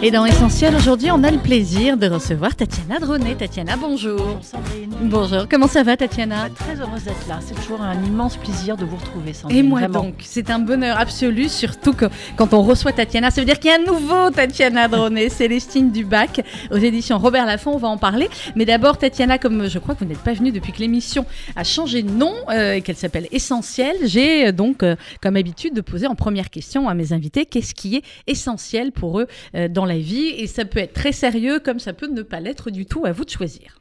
Et dans Essentiel, aujourd'hui, on a le plaisir de recevoir Tatiana Dronet. Tatiana, bonjour. Bonjour Sandrine. Bonjour, comment ça va Tatiana Très heureuse d'être là. C'est toujours un immense plaisir de vous retrouver, Sandrine. Et moi Vraiment. donc, c'est un bonheur absolu, surtout que quand on reçoit Tatiana, ça veut dire qu'il y a un nouveau Tatiana Dronet, Célestine Dubac, aux éditions Robert Laffont, on va en parler. Mais d'abord, Tatiana, comme je crois que vous n'êtes pas venue depuis que l'émission a changé de nom euh, et qu'elle s'appelle Essentiel, j'ai euh, donc euh, comme habitude de poser en première question à mes invités qu'est-ce qui est essentiel pour eux euh, dans la vie. Et ça peut être très sérieux comme ça peut ne pas l'être du tout, à vous de choisir.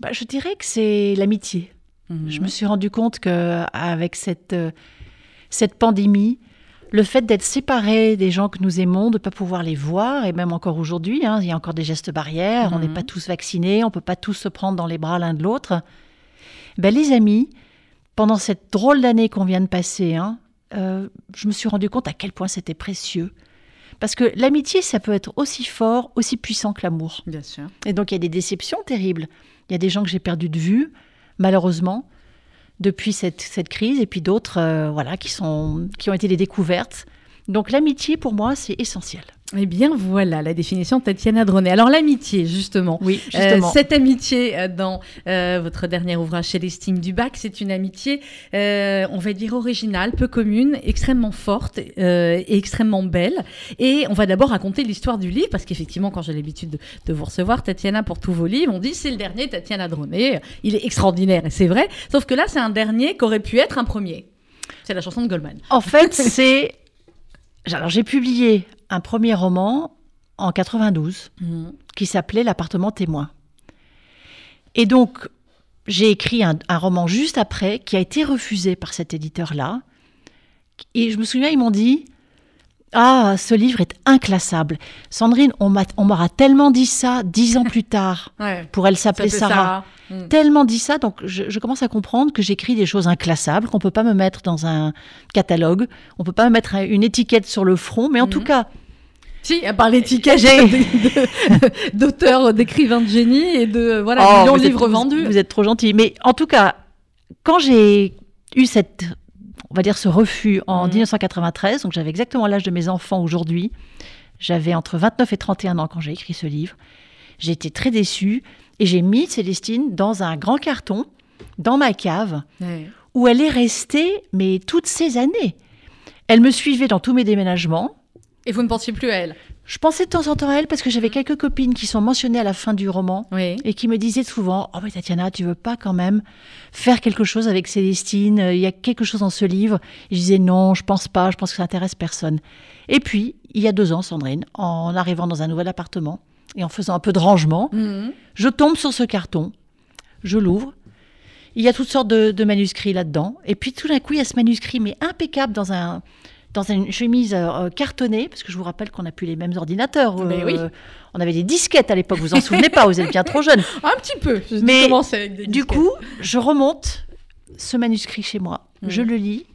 Bah, je dirais que c'est l'amitié. Je me suis rendu compte que avec cette, euh, cette pandémie, le fait d'être séparé des gens que nous aimons, de ne pas pouvoir les voir, et même encore aujourd'hui, hein, il y a encore des gestes barrières, on n'est Mhm. pas tous vaccinés, on ne peut pas tous se prendre dans les bras l'un de l'autre. Ben, les amis, pendant cette drôle d'année qu'on vient de passer, hein, euh, je me suis rendu compte à quel point c'était précieux. Parce que l'amitié, ça peut être aussi fort, aussi puissant que l'amour. Bien sûr. Et donc, il y a des déceptions terribles. Il y a des gens que j'ai perdus de vue, malheureusement, depuis cette, cette crise, et puis d'autres euh, voilà, qui, sont, qui ont été des découvertes. Donc, l'amitié, pour moi, c'est essentiel. Eh bien voilà la définition de Tatiana Dronet. Alors l'amitié justement. Oui, Euh, justement. cette amitié euh, dans euh, votre dernier ouvrage Célestine Dubac, c'est une amitié, euh, on va dire originale, peu commune, extrêmement forte euh, et extrêmement belle. Et on va d'abord raconter l'histoire du livre, parce qu'effectivement, quand j'ai l'habitude de, de vous recevoir, Tatiana, pour tous vos livres, on dit c'est le dernier Tatiana Dronet, il est extraordinaire, et c'est vrai. Sauf que là, c'est un dernier qui aurait pu être un premier. C'est la chanson de Goldman. En fait, c'est. Alors, j'ai publié un premier roman en 92 qui s'appelait L'appartement témoin. Et donc, j'ai écrit un, un roman juste après qui a été refusé par cet éditeur-là. Et je me souviens, ils m'ont dit Ah, ce livre est inclassable. Sandrine, on m'a- on m'aura tellement dit ça dix ans plus tard. Ouais. Pour elle s'appeler Sarah. Mm. Tellement dit ça, donc je, je commence à comprendre que j'écris des choses inclassables, qu'on peut pas me mettre dans un catalogue, on peut pas me mettre un- une étiquette sur le front, mais en tout cas, Si, à part l'étiquette d'auteur, d'écrivain de génie et de voilà, Oh, millions de livres vendus. Vous êtes trop gentil. Mais en tout cas, quand j'ai eu cette, on va dire, ce refus en Mhm. 1993, donc j'avais exactement l'âge de mes enfants aujourd'hui, j'avais entre 29 et 31 ans quand j'ai écrit ce livre, j'ai été très déçue et j'ai mis Célestine dans un grand carton, dans ma cave, où elle est restée, mais toutes ces années. Elle me suivait dans tous mes déménagements. Et vous ne pensiez plus à elle? Je pensais de temps en temps à elle parce que j'avais quelques copines qui sont mentionnées à la fin du roman Oui. et qui me disaient souvent Oh, mais Tatiana, tu veux pas quand même faire quelque chose avec Célestine Il y a quelque chose dans ce livre? Et je disais Non, je pense pas, je pense que ça intéresse personne. Et puis, il y a deux ans, Sandrine, en arrivant dans un nouvel appartement et en faisant un peu de rangement, Mhm. je tombe sur ce carton, je l'ouvre. Il y a toutes sortes de, de manuscrits là-dedans. Et puis tout d'un coup, il y a ce manuscrit, mais impeccable, dans, un, dans une chemise euh, cartonnée, parce que je vous rappelle qu'on n'a plus les mêmes ordinateurs. Mais euh, oui. On avait des disquettes à l'époque, vous vous en souvenez pas, vous êtes bien trop jeune. Un petit peu. Je Mais commençais avec des Du coup, je remonte ce manuscrit chez moi, Mhm. je le lis,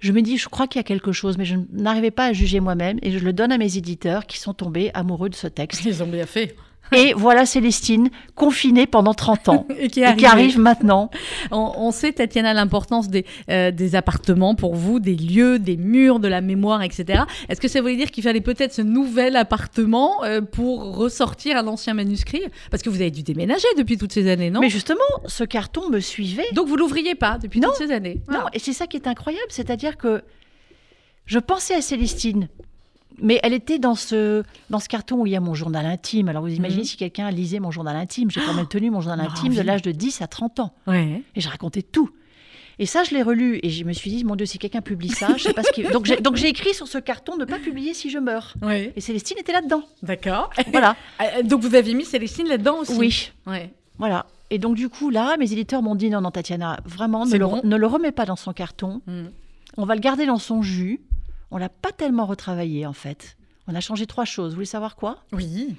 je me dis, je crois qu'il y a quelque chose, mais je n'arrivais pas à juger moi-même, et je le donne à mes éditeurs qui sont tombés amoureux de ce texte. Ils ont bien fait. Et voilà Célestine, confinée pendant 30 ans. Et qui, Et qui arrive maintenant. On, on sait, Tatiana, l'importance des, euh, des appartements pour vous, des lieux, des murs, de la mémoire, etc. Est-ce que ça voulait dire qu'il fallait peut-être ce nouvel appartement euh, pour ressortir un ancien manuscrit? Parce que vous avez dû déménager depuis toutes ces années, non? Mais justement, ce carton me suivait. Donc vous l'ouvriez pas depuis Non. toutes ces années Non, Ah. et c'est ça qui est incroyable, c'est-à-dire que je pensais à Célestine, mais elle était dans ce, dans ce carton où il y a mon journal intime. Alors vous imaginez Mhm. si quelqu'un lisait mon journal intime, j'ai quand même tenu mon journal a intime de l'âge de 10 à 30 ans, Ouais. et je racontais tout. Et ça, je l'ai relu, et je me suis dit, mon Dieu, si quelqu'un publie ça, je sais pas ce qu'il... Donc j'ai, donc j'ai écrit sur ce carton, ne pas publier si je meurs. Et Célestine était là-dedans. D'accord. Voilà. Euh, Donc vous aviez mis Célestine là-dedans aussi Oui. Ouais. Voilà. Et donc du coup, là, mes éditeurs m'ont dit, non, non, Tatiana, vraiment, ne le, ne le remets pas dans son carton. Mm. On va le garder dans son jus. On l'a pas tellement retravaillé en fait. On a changé trois choses. Vous voulez savoir quoi? Oui.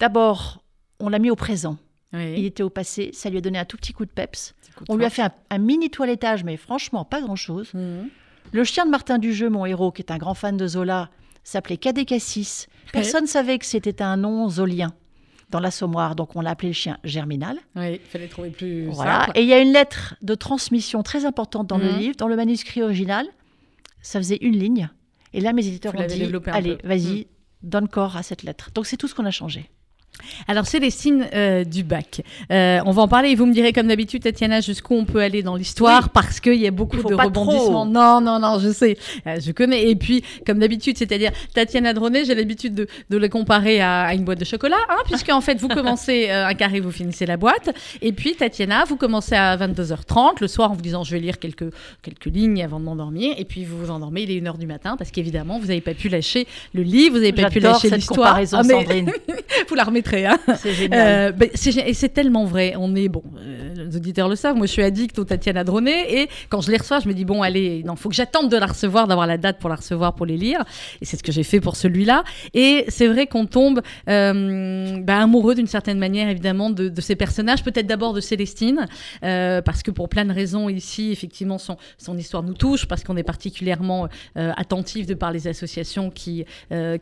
D'abord, on l'a mis au présent. Il était au passé. Ça lui a donné un tout petit coup de peps. On lui a fait un, un mini toilettage, mais franchement pas grand-chose. Mhm. Le chien de Martin Dujeu, mon héros, qui est un grand fan de Zola, s'appelait Cadet Cassis. Personne ne savait que c'était un nom zolien dans l'assommoir, donc on l'a appelé le chien Germinal. Oui, il fallait trouver plus Voilà. simple. Et il y a une lettre de transmission très importante dans le Mhm. livre, dans le manuscrit original. Ça faisait une ligne. Et là, mes éditeurs Vous ont dit, allez, vas-y, Mm. donne corps à cette lettre. Donc c'est tout ce qu'on a changé. Alors Célestine euh, du bac, Euh, on va en parler et vous me direz comme d'habitude Tatiana jusqu'où on peut aller dans l'histoire Oui. parce qu'il y a beaucoup de rebondissements. trop. Non, non, non, je sais, Euh, je connais. Et puis comme d'habitude, c'est-à-dire Tatiana Dronet, j'ai l'habitude de, de la comparer à, à une boîte de chocolat, hein, puisque en fait vous commencez euh, un carré, vous finissez la boîte. Et puis Tatiana, vous commencez à 22h30 le soir en vous disant je vais lire quelques, quelques lignes avant de m'endormir. Et puis vous vous endormez, il est 1h du matin parce qu'évidemment vous n'avez pas pu lâcher le livre, vous n'avez pas pu lâcher l'histoire. Ah, vous la hein. C'est génial. Euh, ben, et c'est tellement vrai. On est bon, euh, les auditeurs le savent. Moi, je suis addict au Tatiana Dronet et quand je les reçois, je me dis bon, allez, non, faut que j'attende de la recevoir, d'avoir la date pour la recevoir, pour les lire. Et c'est ce que j'ai fait pour celui-là. Et c'est vrai qu'on tombe euh, ben, amoureux d'une certaine manière, évidemment, de, de ces personnages. Peut-être d'abord de Célestine, euh, parce que pour plein de raisons ici, effectivement, son, son histoire nous touche, parce qu'on est particulièrement euh, attentif de par les associations qui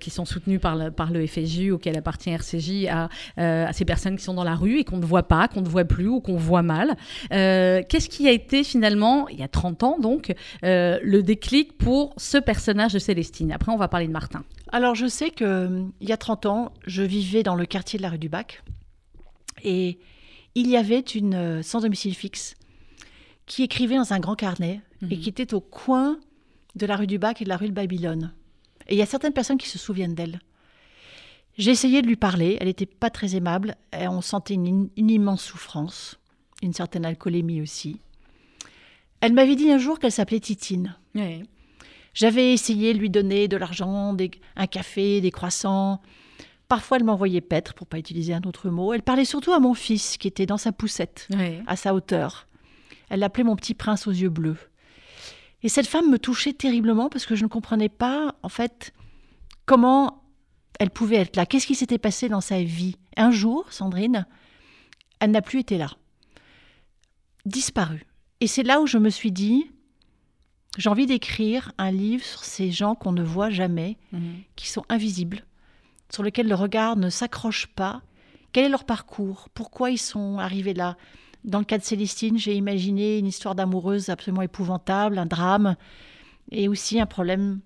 qui sont soutenues par le, par le FSJ auquel appartient RCJ à euh, à ces personnes qui sont dans la rue et qu'on ne voit pas, qu'on ne voit plus ou qu'on voit mal. Euh, Qu'est-ce qui a été finalement, il y a 30 ans donc, euh, le déclic pour ce personnage de Célestine? Après, on va parler de Martin. Alors, je sais que euh, il y a 30 ans, je vivais dans le quartier de la rue du Bac et il y avait une sans domicile fixe qui écrivait dans un grand carnet et Mhm. qui était au coin de la rue du Bac et de la rue de Babylone. Et il y a certaines personnes qui se souviennent d'elle. J'ai essayé de lui parler, elle n'était pas très aimable, et on sentait une, une immense souffrance, une certaine alcoolémie aussi. Elle m'avait dit un jour qu'elle s'appelait Titine. J'avais essayé de lui donner de l'argent, des- un café, des croissants. Parfois, elle m'envoyait paître, pour pas utiliser un autre mot. Elle parlait surtout à mon fils, qui était dans sa poussette, à sa hauteur. Elle l'appelait mon petit prince aux yeux bleus. Et cette femme me touchait terriblement parce que je ne comprenais pas, en fait, comment elle pouvait être là. Qu'est-ce qui s'était passé dans sa vie? Un jour, Sandrine, elle n'a plus été là. Disparue. Et c'est là où je me suis dit, j'ai envie d'écrire un livre sur ces gens qu'on ne voit jamais, Mhm. qui sont invisibles, sur lesquels le regard ne s'accroche pas. Quel est leur parcours? Pourquoi ils sont arrivés là? Dans le cas de Célestine, j'ai imaginé une histoire d'amoureuse absolument épouvantable, un drame, et aussi un problème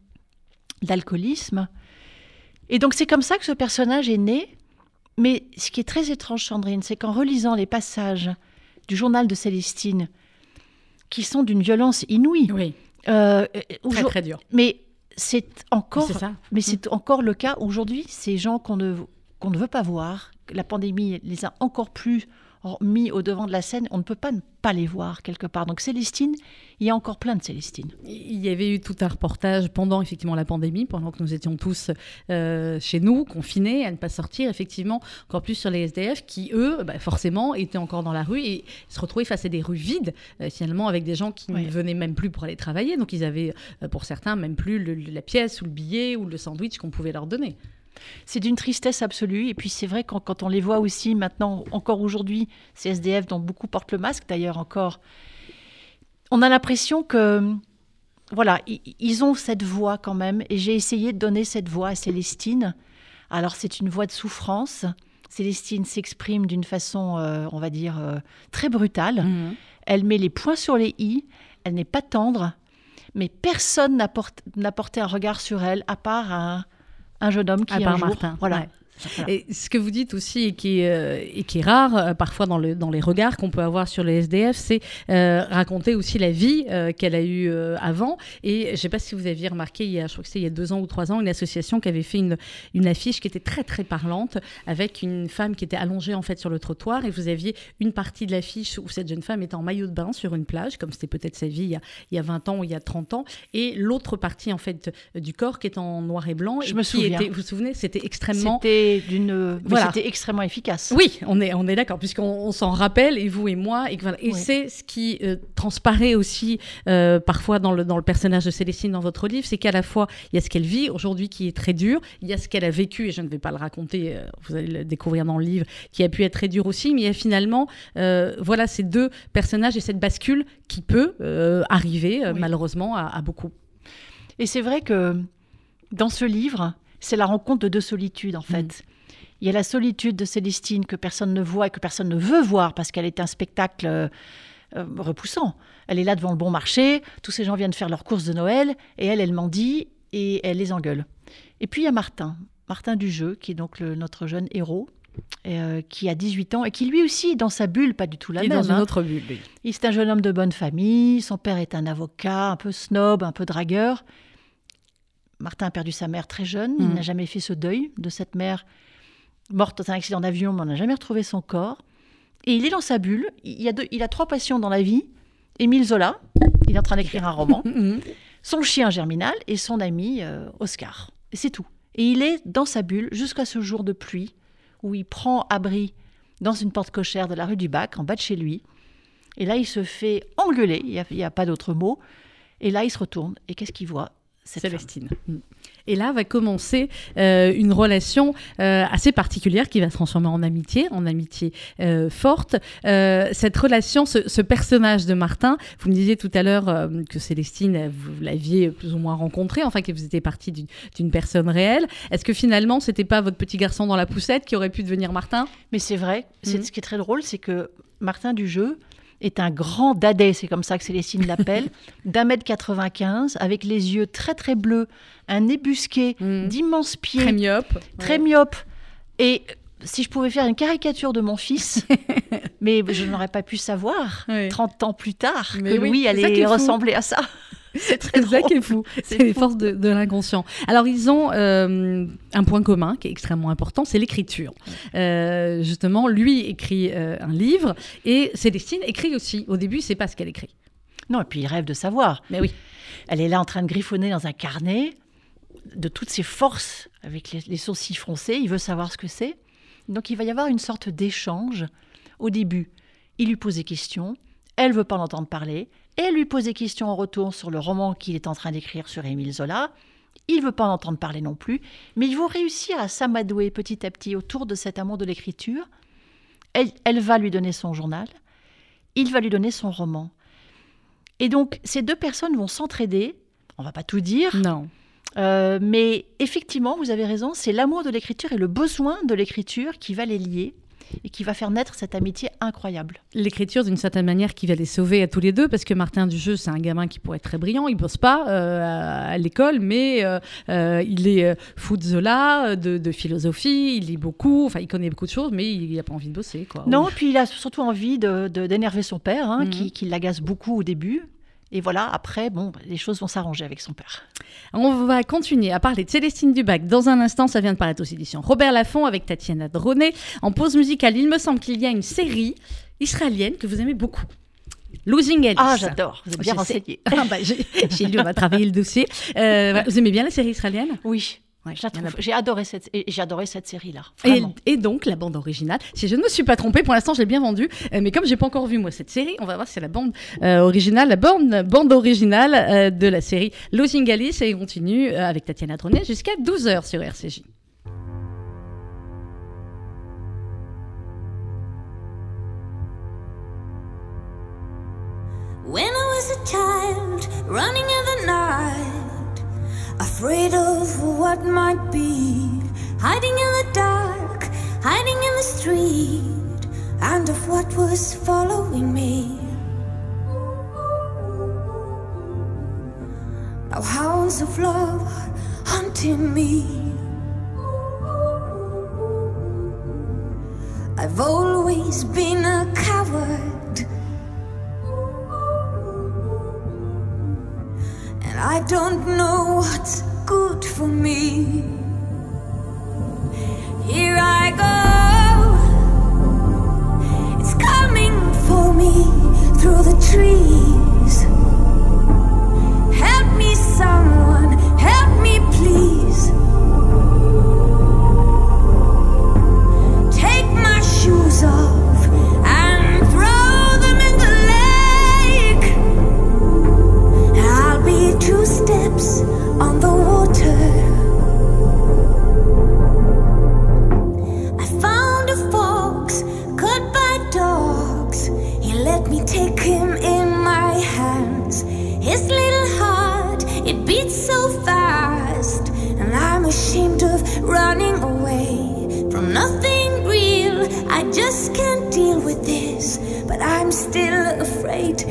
d'alcoolisme. Et donc c'est comme ça que ce personnage est né. Mais ce qui est très étrange, Sandrine, c'est qu'en relisant les passages du journal de Célestine, qui sont d'une violence inouïe, Oui, euh, très très dur. mais c'est encore ça. mais c'est encore le cas aujourd'hui. Ces gens qu'on ne, qu'on ne veut pas voir, la pandémie les a encore plus mis au devant de la scène, on ne peut pas ne pas les voir quelque part. Donc Célestine, il y a encore plein de Célestine. Il y avait eu tout un reportage pendant effectivement la pandémie, pendant que nous étions tous euh, chez nous, confinés, à ne pas sortir, effectivement, encore plus sur les SDF qui, eux, bah, forcément, étaient encore dans la rue et se retrouvaient face à des rues vides, euh, finalement, avec des gens qui Oui. ne venaient même plus pour aller travailler. Donc ils avaient, euh, pour certains, même plus le- la pièce ou le billet ou le sandwich qu'on pouvait leur donner. C'est d'une tristesse absolue. Et puis c'est vrai quand, quand on les voit aussi maintenant, encore aujourd'hui, ces SDF dont beaucoup portent le masque d'ailleurs encore, on a l'impression que voilà, ils ont cette voix quand même. Et j'ai essayé de donner cette voix à Célestine. Alors c'est une voix de souffrance. Célestine s'exprime d'une façon, euh, on va dire, euh, très brutale. Elle met les points sur les i. Elle n'est pas tendre. Mais personne n'a porté, n'a porté un regard sur elle à part un, un jeune homme qui À un part jour, Martin, voilà, ouais. Voilà. Et ce que vous dites aussi, et qui est, euh, et qui est rare euh, parfois dans, le, dans les regards qu'on peut avoir sur les SDF, c'est euh, raconter aussi la vie qu'elle a eue avant. Et je ne sais pas si vous aviez remarqué, il y a, je crois que c'était il y a deux ans ou trois ans, une association qui avait fait une, une affiche qui était très très parlante avec une femme qui était allongée en fait sur le trottoir et vous aviez une partie de l'affiche où cette jeune femme était en maillot de bain sur une plage, comme c'était peut-être sa vie il y, a, il y a 20 ans ou il y a 30 ans, et l'autre partie en fait du corps qui est en noir et blanc. Je et me qui souviens. Était, vous vous souvenez, c'était extrêmement C'était d'une, mais Voilà. c'était extrêmement efficace. oui, on est, on est d'accord, puisqu'on on s'en rappelle, et vous et moi, et, que voilà. et Oui. c'est ce qui euh, transparaît aussi euh, parfois dans le, dans le personnage de Célestine dans votre livre, c'est qu'à la fois, il y a ce qu'elle vit aujourd'hui qui est très dur, il y a ce qu'elle a vécu, et je ne vais pas le raconter, euh, vous allez le découvrir dans le livre, qui a pu être très dur aussi, mais il y a finalement, euh, voilà, ces deux personnages et cette bascule qui peut euh, arriver, euh, Oui. malheureusement, à, à beaucoup. Et c'est vrai que dans ce livre, c'est la rencontre de deux solitudes, en fait. Il y a la solitude de Célestine que personne ne voit et que personne ne veut voir parce qu'elle est un spectacle euh, euh, repoussant. Elle est là devant le bon marché, tous ces gens viennent faire leurs courses de Noël, et elle, elle mendie et elle les engueule. Et puis il y a Martin, Martin du jeu, qui est donc le- notre jeune héros, euh, qui a 18 ans et qui lui aussi est dans sa bulle, pas du tout la Il est même. dans une hein. autre bulle, lui. Il c'est un jeune homme de bonne famille, son père est un avocat, un peu snob, un peu dragueur. Martin a perdu sa mère très jeune, il Mhm. n'a jamais fait ce deuil de cette mère morte dans un accident d'avion, mais on n'a jamais retrouvé son corps. Et il est dans sa bulle, il, a deux- il a trois passions dans la vie. Émile Zola, il est en train d'écrire un roman, Mhm. son chien Germinal et son ami euh, Oscar. Et c'est tout. Et il est dans sa bulle jusqu'à ce jour de pluie où il prend abri dans une porte cochère de la rue du Bac, en bas de chez lui. Et là, il se fait engueuler, il n'y a, pas d'autre mot. Et là, il se retourne. Et qu'est-ce qu'il voit? Cette. Célestine. Mm. Et là va commencer euh, une relation euh, assez particulière qui va se transformer en amitié, en amitié euh, forte. Cette relation, ce, ce personnage de Martin, vous me disiez tout à l'heure que Célestine, vous l'aviez plus ou moins rencontré, enfin que vous étiez partie d'une- personne réelle. Est-ce que finalement, c'était pas votre petit garçon dans la poussette qui aurait pu devenir Martin? Mais c'est vrai. C'est Mhm. Ce qui est très drôle, c'est que Martin Dujeu est un grand dadais, c'est comme ça que Célestine l'appelle, d'un mètre 95, avec les yeux très très bleus, un nez busqué, Mhm. d'immenses pieds, Très myope. très myope. Et si je pouvais faire une caricature de mon fils, mais je n'aurais pas pu savoir Ouais. 30 ans plus tard Mais que oui, Louis allait ressembler à ça. C'est très drôle. qui est fou. C'est C'est les fou. forces de, de l'inconscient. Alors, ils ont euh, un point commun qui est extrêmement important, c'est l'écriture. Euh, justement, lui écrit euh, un livre et Célestine écrit aussi. Au début, c'est pas ce qu'elle écrit. Non, et puis il rêve de savoir. Mais oui. Elle est là en train de griffonner dans un carnet de toutes ses forces, avec les, les sourcils froncés. Il veut savoir ce que c'est. Donc il va y avoir une sorte d'échange. Au début, il lui pose des questions. Elle veut pas l'entendre parler. Elle lui pose des questions en retour sur le roman qu'il est en train d'écrire sur Émile Zola. Il veut pas en entendre parler non plus. Mais ils vont réussir à s'amadouer petit à petit autour de cet amour de l'écriture. Elle, elle va lui donner son journal. Il va lui donner son roman. Et donc, ces deux personnes vont s'entraider. On va pas tout dire, Non. euh, mais effectivement, vous avez raison, c'est l'amour de l'écriture et le besoin de l'écriture qui va les lier et qui va faire naître cette amitié incroyable. L'écriture, d'une certaine manière, qui va les sauver à tous les deux, parce que Martin Dujeu, c'est un gamin qui pourrait être très brillant. Il bosse pas euh, à, l'école, mais euh, euh, il est fou de Zola, de, de philosophie. Il lit beaucoup. Enfin, il connaît beaucoup de choses, mais il n'a pas envie de bosser, quoi. Non, puis il a surtout envie de- de- d'énerver son père, hein, Mhm. qui, qui l'agace beaucoup au début. Et voilà, après, bon, les choses vont s'arranger avec son père. On va continuer à parler de Célestine Dubac. Dans un instant, ça vient de paraître aux éditions Robert Laffont avec Tatiana Dronet. En pause musicale, il me semble qu'il y a une série israélienne que vous aimez beaucoup. Losing Alice. Ah, j'adore, vous êtes bien Je sais. renseigné. Ah, bah, j'ai lu, on va travailler le dossier. Euh. Vous aimez bien la série israélienne? Oui, Ouais, j'ai adoré cette, et j'ai adoré cette série-là. Et, donc la bande originale, si je ne me suis pas trompée, pour l'instant je l'ai bien vendue, euh, mais comme j'ai pas encore vu moi cette série, on va voir si c'est la bande euh, originale, la bande, bande originale euh, de la série Losing Alice et on continue euh, avec Tatiana Dronet jusqu'à 12h sur RCJ. When I was a child, running in the night, afraid of what might be, hiding in the dark, hiding in the street, and of what was following me. Now hounds of love hunting me. I've always been a coward. And I don't know what's good for me. but I'm still afraid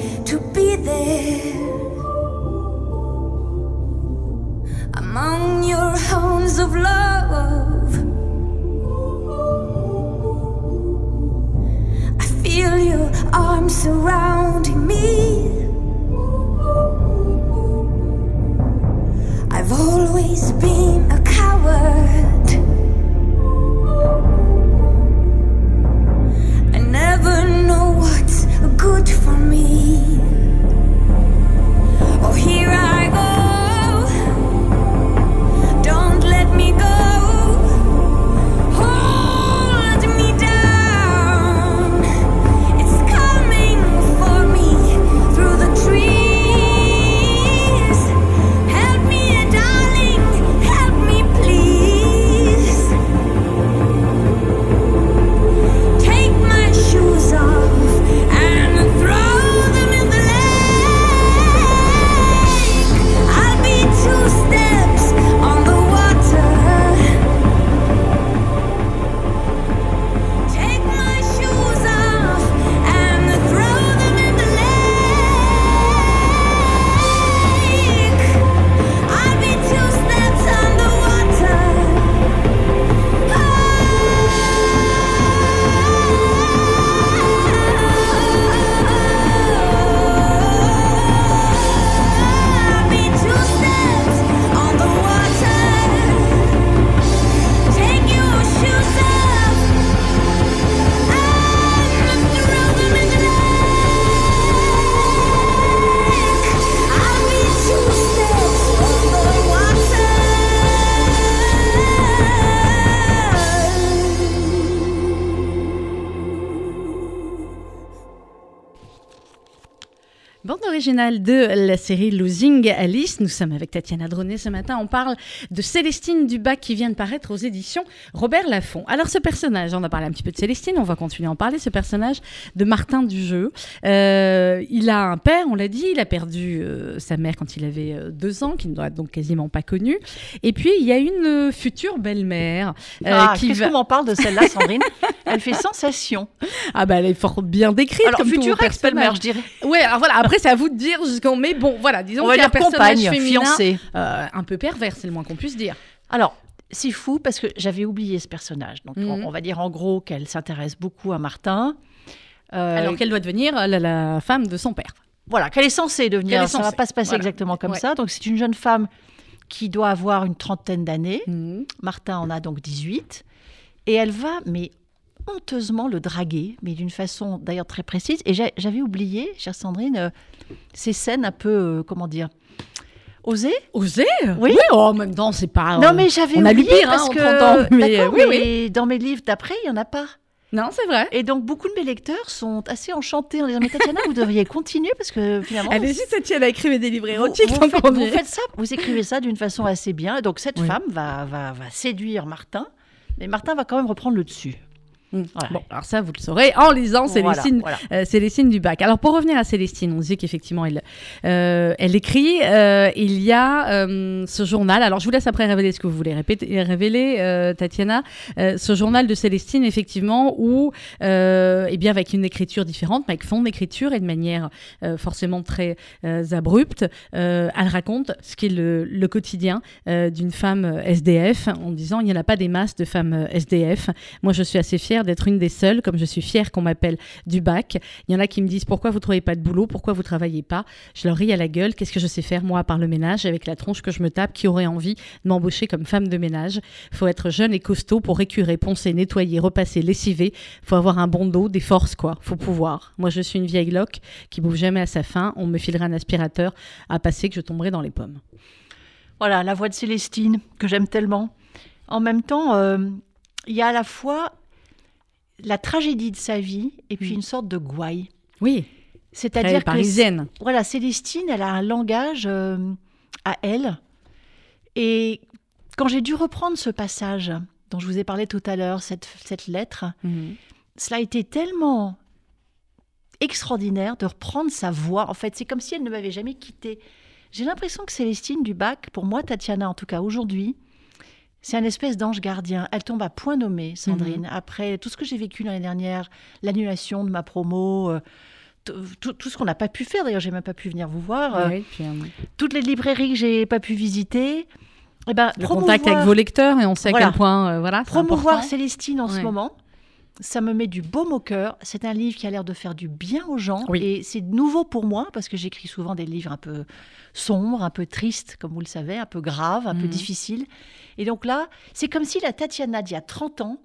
originale de la série Losing Alice. Nous sommes avec Tatiana Dronet ce matin. On parle de Célestine Dubac qui vient de paraître aux éditions Robert Laffont. Alors, ce personnage, on a parlé un petit peu de Célestine, on va continuer à en parler. Ce personnage de Martin Dujeu. Euh, il a un père, on l'a dit, il a perdu euh, sa mère quand il avait euh, deux ans, qu'il ne doit donc quasiment pas connu. Et puis, il y a une euh, future belle-mère Ah, qui qu'est-ce va. qu'on m'en parle de celle-là, Sandrine? Elle fait sensation. Ah, bah, elle est fort bien décrite. Alors, comme future ex-belle-mère, je dirais. Ouais, alors voilà, après c'est à vous de dire jusqu'en. Mais bon, voilà, disons On va qu'il y a un personnage compagne, féminin fiancée. euh, un peu pervers, c'est le moins qu'on puisse dire. Alors, c'est fou parce que j'avais oublié ce personnage. Donc, Mhm. on, on va dire en gros qu'elle s'intéresse beaucoup à Martin. Euh, Alors qu'elle doit devenir euh, la, la femme de son père. Voilà, qu'elle est censée devenir. Est Ça va censée, pas se passer voilà. exactement comme Ouais. ça. Donc, c'est une jeune femme qui doit avoir une trentaine d'années. Mhm. Martin en a donc 18. Et elle va, mais honteusement, le draguer, mais d'une façon d'ailleurs très précise. Et j'a- j'avais oublié, chère Sandrine, euh, ces scènes un peu, euh, comment dire, osées? Oser Oui. oh, en même temps, c'est pas. non, euh, mais j'avais on a lu oublié pire, hein, parce que 30 ans, mais, oui, dans mes livres d'après, il y en a pas. Non, c'est vrai. Et donc beaucoup de mes lecteurs sont assez enchantés en disant mais Tatiana, vous devriez continuer parce que finalement. Allez-y, Tatiana, écrivez des livres vous, érotiques. vous tant faites, vous faites ça, vous écrivez ça d'une façon assez bien. Et donc cette Oui. femme va, va, va séduire Martin, mais Martin va quand même reprendre le dessus. Mm. Voilà. Bon, alors ça, vous le saurez en lisant Voilà, Célestine, voilà. euh, Célestine Dubac. Alors pour revenir à Célestine, on disait qu'effectivement elle, euh, elle écrit. euh, il y a euh, ce journal. Alors je vous laisse après révéler ce que vous voulez répéter, révéler, Tatiana. Ce journal de Célestine, effectivement, où, eh bien, avec une écriture différente, mais avec fond d'écriture et de manière forcément très abrupte, elle raconte ce qui est le, le quotidien d'une femme SDF, en disant il n'y en a pas des masses de femmes SDF. Moi, je suis assez fière d'être une des seules, comme je suis fière qu'on m'appelle du bac. Il y en a qui me disent pourquoi vous trouvez pas de boulot, pourquoi vous travaillez pas? Je leur ris à la gueule. Qu'est-ce que je sais faire moi à part le ménage? Avec la tronche que je me tape Qui aurait envie de m'embaucher comme femme de ménage? Faut être jeune et costaud pour récurer, poncer, nettoyer, repasser, lessiver. Faut avoir un bon dos, des forces quoi. Faut pouvoir. Moi, je suis une vieille loque qui bouffe jamais à sa faim. On me filerait un aspirateur à passer que je tomberai dans les pommes. Voilà, la voix de Célestine, que j'aime tellement. En même temps, euh, il y a à la fois la tragédie de sa vie et puis Mm. une sorte de gouaille. Oui, C'est-à-dire très que parisienne. voilà, Célestine, elle a un langage euh, à elle. Et quand j'ai dû reprendre ce passage dont je vous ai parlé tout à l'heure, cette, cette lettre, Mhm. cela a été tellement extraordinaire de reprendre sa voix. En fait, c'est comme si elle ne m'avait jamais quittée. J'ai l'impression que Célestine Dubac, pour moi, Tatiana en tout cas aujourd'hui, c'est un espèce d'ange gardien. Elle tombe à point nommé, Sandrine. Après tout ce que j'ai vécu l'année dernière, l'annulation de ma promo, euh, tout, tout ce qu'on n'a pas pu faire. D'ailleurs, j'ai même pas pu venir vous voir. euh, puis, euh, toutes les librairies que j'ai pas pu visiter. Eh ben, le promouvoir- contact avec vos lecteurs et on sait à Voilà. quel point voilà promouvoir important. Célestine en ce moment. Ça me met du baume au cœur. C'est un livre qui a l'air de faire du bien aux gens. Oui. Et c'est nouveau pour moi parce que j'écris souvent des livres un peu sombres, un peu tristes, comme vous le savez, un peu graves, un peu Mhm. difficiles. Et donc là, c'est comme si la Tatiana d'il y a 30 ans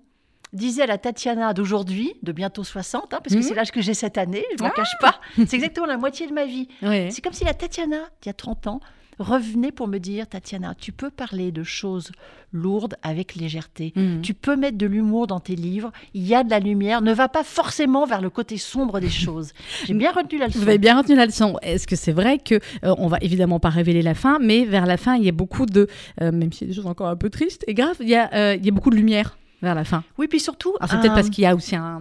disait à la Tatiana d'aujourd'hui, de bientôt 60, hein, parce que Mhm. c'est l'âge que j'ai cette année, je ne m'en cache pas. C'est exactement la moitié de ma vie. C'est comme si la Tatiana d'il y a 30 ans revenait pour me dire, Tatiana, tu peux parler de choses lourdes avec légèreté. Mhm. Tu peux mettre de l'humour dans tes livres. Il y a de la lumière. Ne va pas forcément vers le côté sombre des choses. J'ai bien retenu la leçon. Vous avez bien retenu la leçon. Est-ce que c'est vrai que euh, on va évidemment pas révéler la fin, mais vers la fin, il y a beaucoup de, euh, même s'il y a des choses encore un peu tristes et graves, il y a, euh, il y a beaucoup de lumière vers la fin. Oui, puis surtout, c'est peut-être parce qu'il y a aussi un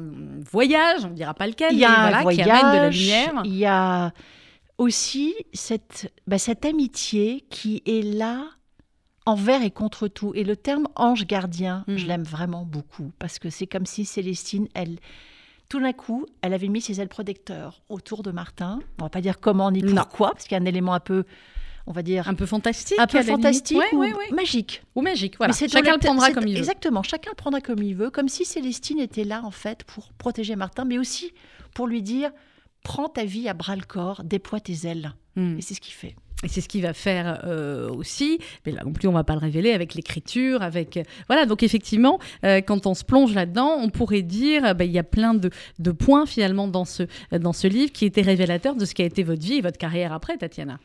voyage, on ne dira pas lequel, il y a un voyage, qui amène de la lumière. il y a aussi cette, bah, cette amitié qui est là envers et contre tout. Et le terme ange gardien, Mhm. je l'aime vraiment beaucoup parce que c'est comme si Célestine, elle, tout d'un coup, elle avait mis ses ailes protecteurs autour de Martin. On va pas dire comment ni Non. pourquoi, parce qu'il y a un élément un peu, on va dire, Un peu fantastique. un peu fantastique Ouais, ou ouais, ouais. magique. Ou magique, voilà. Mais Chacun le prendra comme il veut. Exactement, chacun le prendra comme il veut, comme si Célestine était là en fait pour protéger Martin, mais aussi pour lui dire prends ta vie à bras le corps, déploie tes ailes. Mm. Et c'est ce qu'il fait. Et c'est ce qu'il va faire euh, aussi, mais là non plus on va pas le révéler avec l'écriture, avec euh, voilà donc effectivement euh, quand on se plonge là-dedans, on pourrait dire euh, bah, il y a plein de, de points finalement dans ce dans ce livre qui étaient révélateurs de ce qui a été votre vie et votre carrière après Tatiana.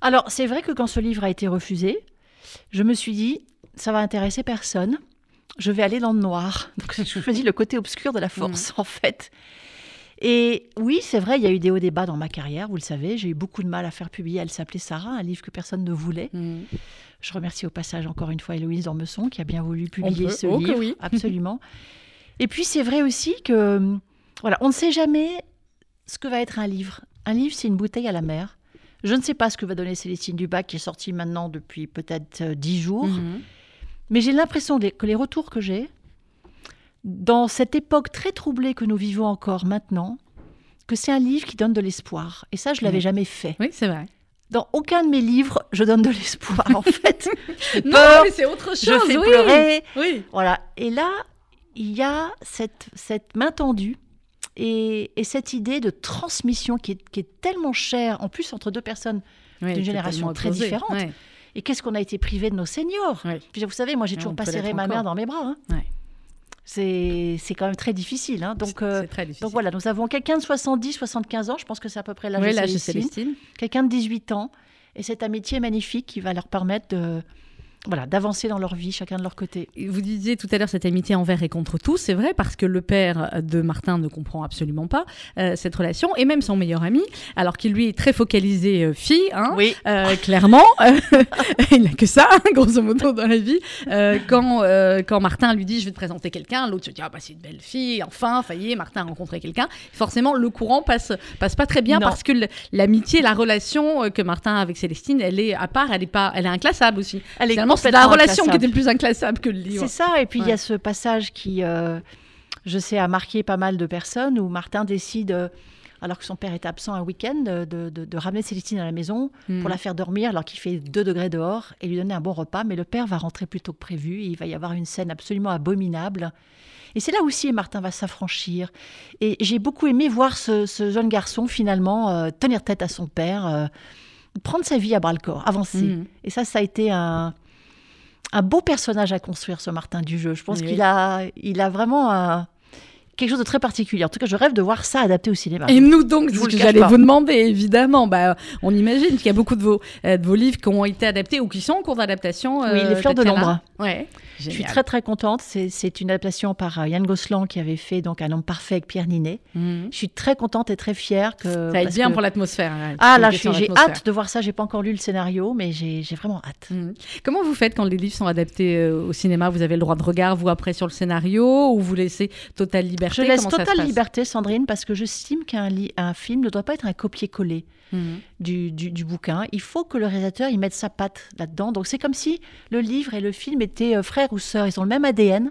Alors, c'est vrai que quand ce livre a été refusé, je me suis dit ça va intéresser personne. Je vais aller dans le noir. Donc, j'ai choisi le côté obscur de la force, en fait. Et oui, c'est vrai, il y a eu des hauts débats dans ma carrière, vous le savez. J'ai eu beaucoup de mal à faire publier Elle s'appelait Sarah, un livre que personne ne voulait. Je remercie au passage encore une fois Héloïse Dormesson qui a bien voulu publier peut. ce Oh livre. oui. Absolument. Et puis c'est vrai aussi que voilà, on ne sait jamais ce que va être un livre. Un livre, c'est une bouteille à la mer. Je ne sais pas ce que va donner Célestine Dubac, qui est sortie maintenant depuis peut-être euh, dix jours. Mhm. Mais j'ai l'impression que les retours que j'ai, dans cette époque très troublée que nous vivons encore maintenant, que c'est un livre qui donne de l'espoir. Et ça, je l'avais Mhm. jamais fait. Oui c'est vrai. Dans aucun de mes livres, je donne de l'espoir, en fait. Non peur, mais c'est autre chose. je fais oui. pleurer. Oui. Voilà. Et là, il y a cette, cette main tendue et, et cette idée de transmission qui est, qui est tellement chère, en plus entre deux personnes. Oui, D'une génération très opposée. différente. Ouais. Et qu'est-ce qu'on a été privé de nos seniors? Puis Vous savez, moi, j'ai toujours pas serré ma mère dans mes bras. hein. Ouais. C'est quand même très difficile. hein. Donc, euh, très difficile. donc voilà, nous avons quelqu'un de 70, 75 ans, je pense que c'est à peu près l'âge Oui, de Célestine. Célestine. Quelqu'un de 18 ans. Et cette amitié magnifique qui va leur permettre de voilà d'avancer dans leur vie, chacun de leur côté. Vous disiez tout à l'heure cette amitié envers et contre tout, c'est vrai parce que le père de Martin ne comprend absolument pas euh, cette relation et même son meilleur ami, alors qu'il lui est très focalisé euh, fille, hein, Oui. euh, clairement, il n'a que ça, grosso modo, dans la vie. Quand, quand Martin lui dit je vais te présenter quelqu'un, l'autre se dit ah bah c'est une belle fille, enfin, ça y est, Martin a rencontré quelqu'un. Forcément, le courant passe passe pas très bien Non. parce que l'amitié, la relation que Martin a avec Célestine, elle est à part, elle est pas, elle est inclassable aussi. Elle est Finalement, c'est la relation qui était plus inclassable que le livre. C'est ça. Et puis il y a ce passage qui, euh, je sais, a marqué pas mal de personnes où Martin décide, euh, alors que son père est absent un week-end, de, de- de ramener Célestine à la maison Mm. pour la faire dormir alors qu'il fait 2 degrés dehors et lui donner un bon repas. Mais le père va rentrer plus tôt que prévu et il va y avoir une scène absolument abominable. Et c'est là aussi Martin va s'affranchir. Et j'ai beaucoup aimé voir ce, ce jeune garçon finalement euh, tenir tête à son père, prendre sa vie à bras le corps, avancer. Mhm. Et ça, ça a été un, un beau personnage à construire, ce Martin du jeu. Je pense Oui. qu'il a, il a vraiment un- quelque chose de très particulier. En tout cas, je rêve de voir ça adapté au cinéma. Et nous donc, c'est ce que j'allais vous demander, évidemment. Bah, on imagine qu'il y a beaucoup de vos, euh, de vos livres qui ont été adaptés ou qui sont en cours d'adaptation. Oui, euh, Les Fleurs de l'ombre. Ouais. Je suis très très contente. C'est, une adaptation par euh, Yann Gosselin qui avait fait donc Un homme parfait avec Pierre Ninet. Mhm. Je suis très contente et très fière que. Ça aide parce bien que- pour l'atmosphère. hein, Ah là, j'ai hâte de voir ça. J'ai pas encore lu le scénario, mais j'ai, vraiment hâte. Mhm. Comment vous faites quand les livres sont adaptés euh, au cinéma? Vous avez le droit de regard, vous, après, sur le scénario Ou vous laissez totale liberté Je laisse totale liberté, Sandrine, parce que j'estime qu'un un film ne doit pas être un copier-coller. Mhm. du, du- du bouquin. Il faut que le réalisateur y mette sa patte là-dedans. Donc c'est comme si le livre et le film étaient euh, frères ou sœurs. Ils ont le même ADN.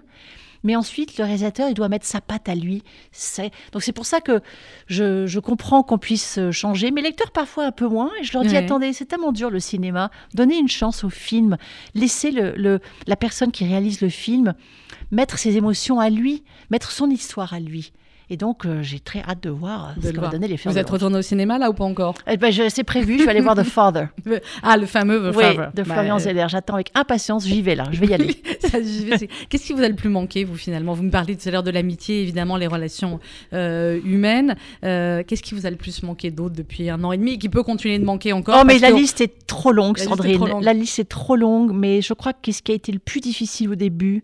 Mais ensuite, le réalisateur, il doit mettre sa patte à lui. C'est... Donc c'est pour ça que je, je comprends qu'on puisse euh, changer. Mes lecteurs, parfois un peu moins. Et je leur dis, Ouais. attendez, c'est tellement dur le cinéma. Donnez une chance au film. Laissez le, le- la personne qui réalise le film mettre ses émotions à lui, mettre son histoire à lui. Et donc, euh, j'ai très hâte de voir De ce que va voir. donner les Fers Vous êtes retourné au cinéma là ou pas encore? Eh ben, c'est prévu, je vais aller voir The Father. Ah, le fameux The oui, Father. de Bah, Florian euh, Zeller. J'attends avec impatience, j'y vais là, je vais y aller. Qu'est-ce qui vous a le plus manqué, vous, finalement? Vous me parlez tout à l'heure de l'amitié, évidemment, les relations euh, humaines. Euh, Qu'est-ce qui vous a le plus manqué d'autre depuis un an et demi et qui peut continuer de manquer encore Oh, mais la que- liste est trop longue, La liste est Sandrine. trop longue. La liste est trop longue, mais je crois que ce qui a été le plus difficile au début,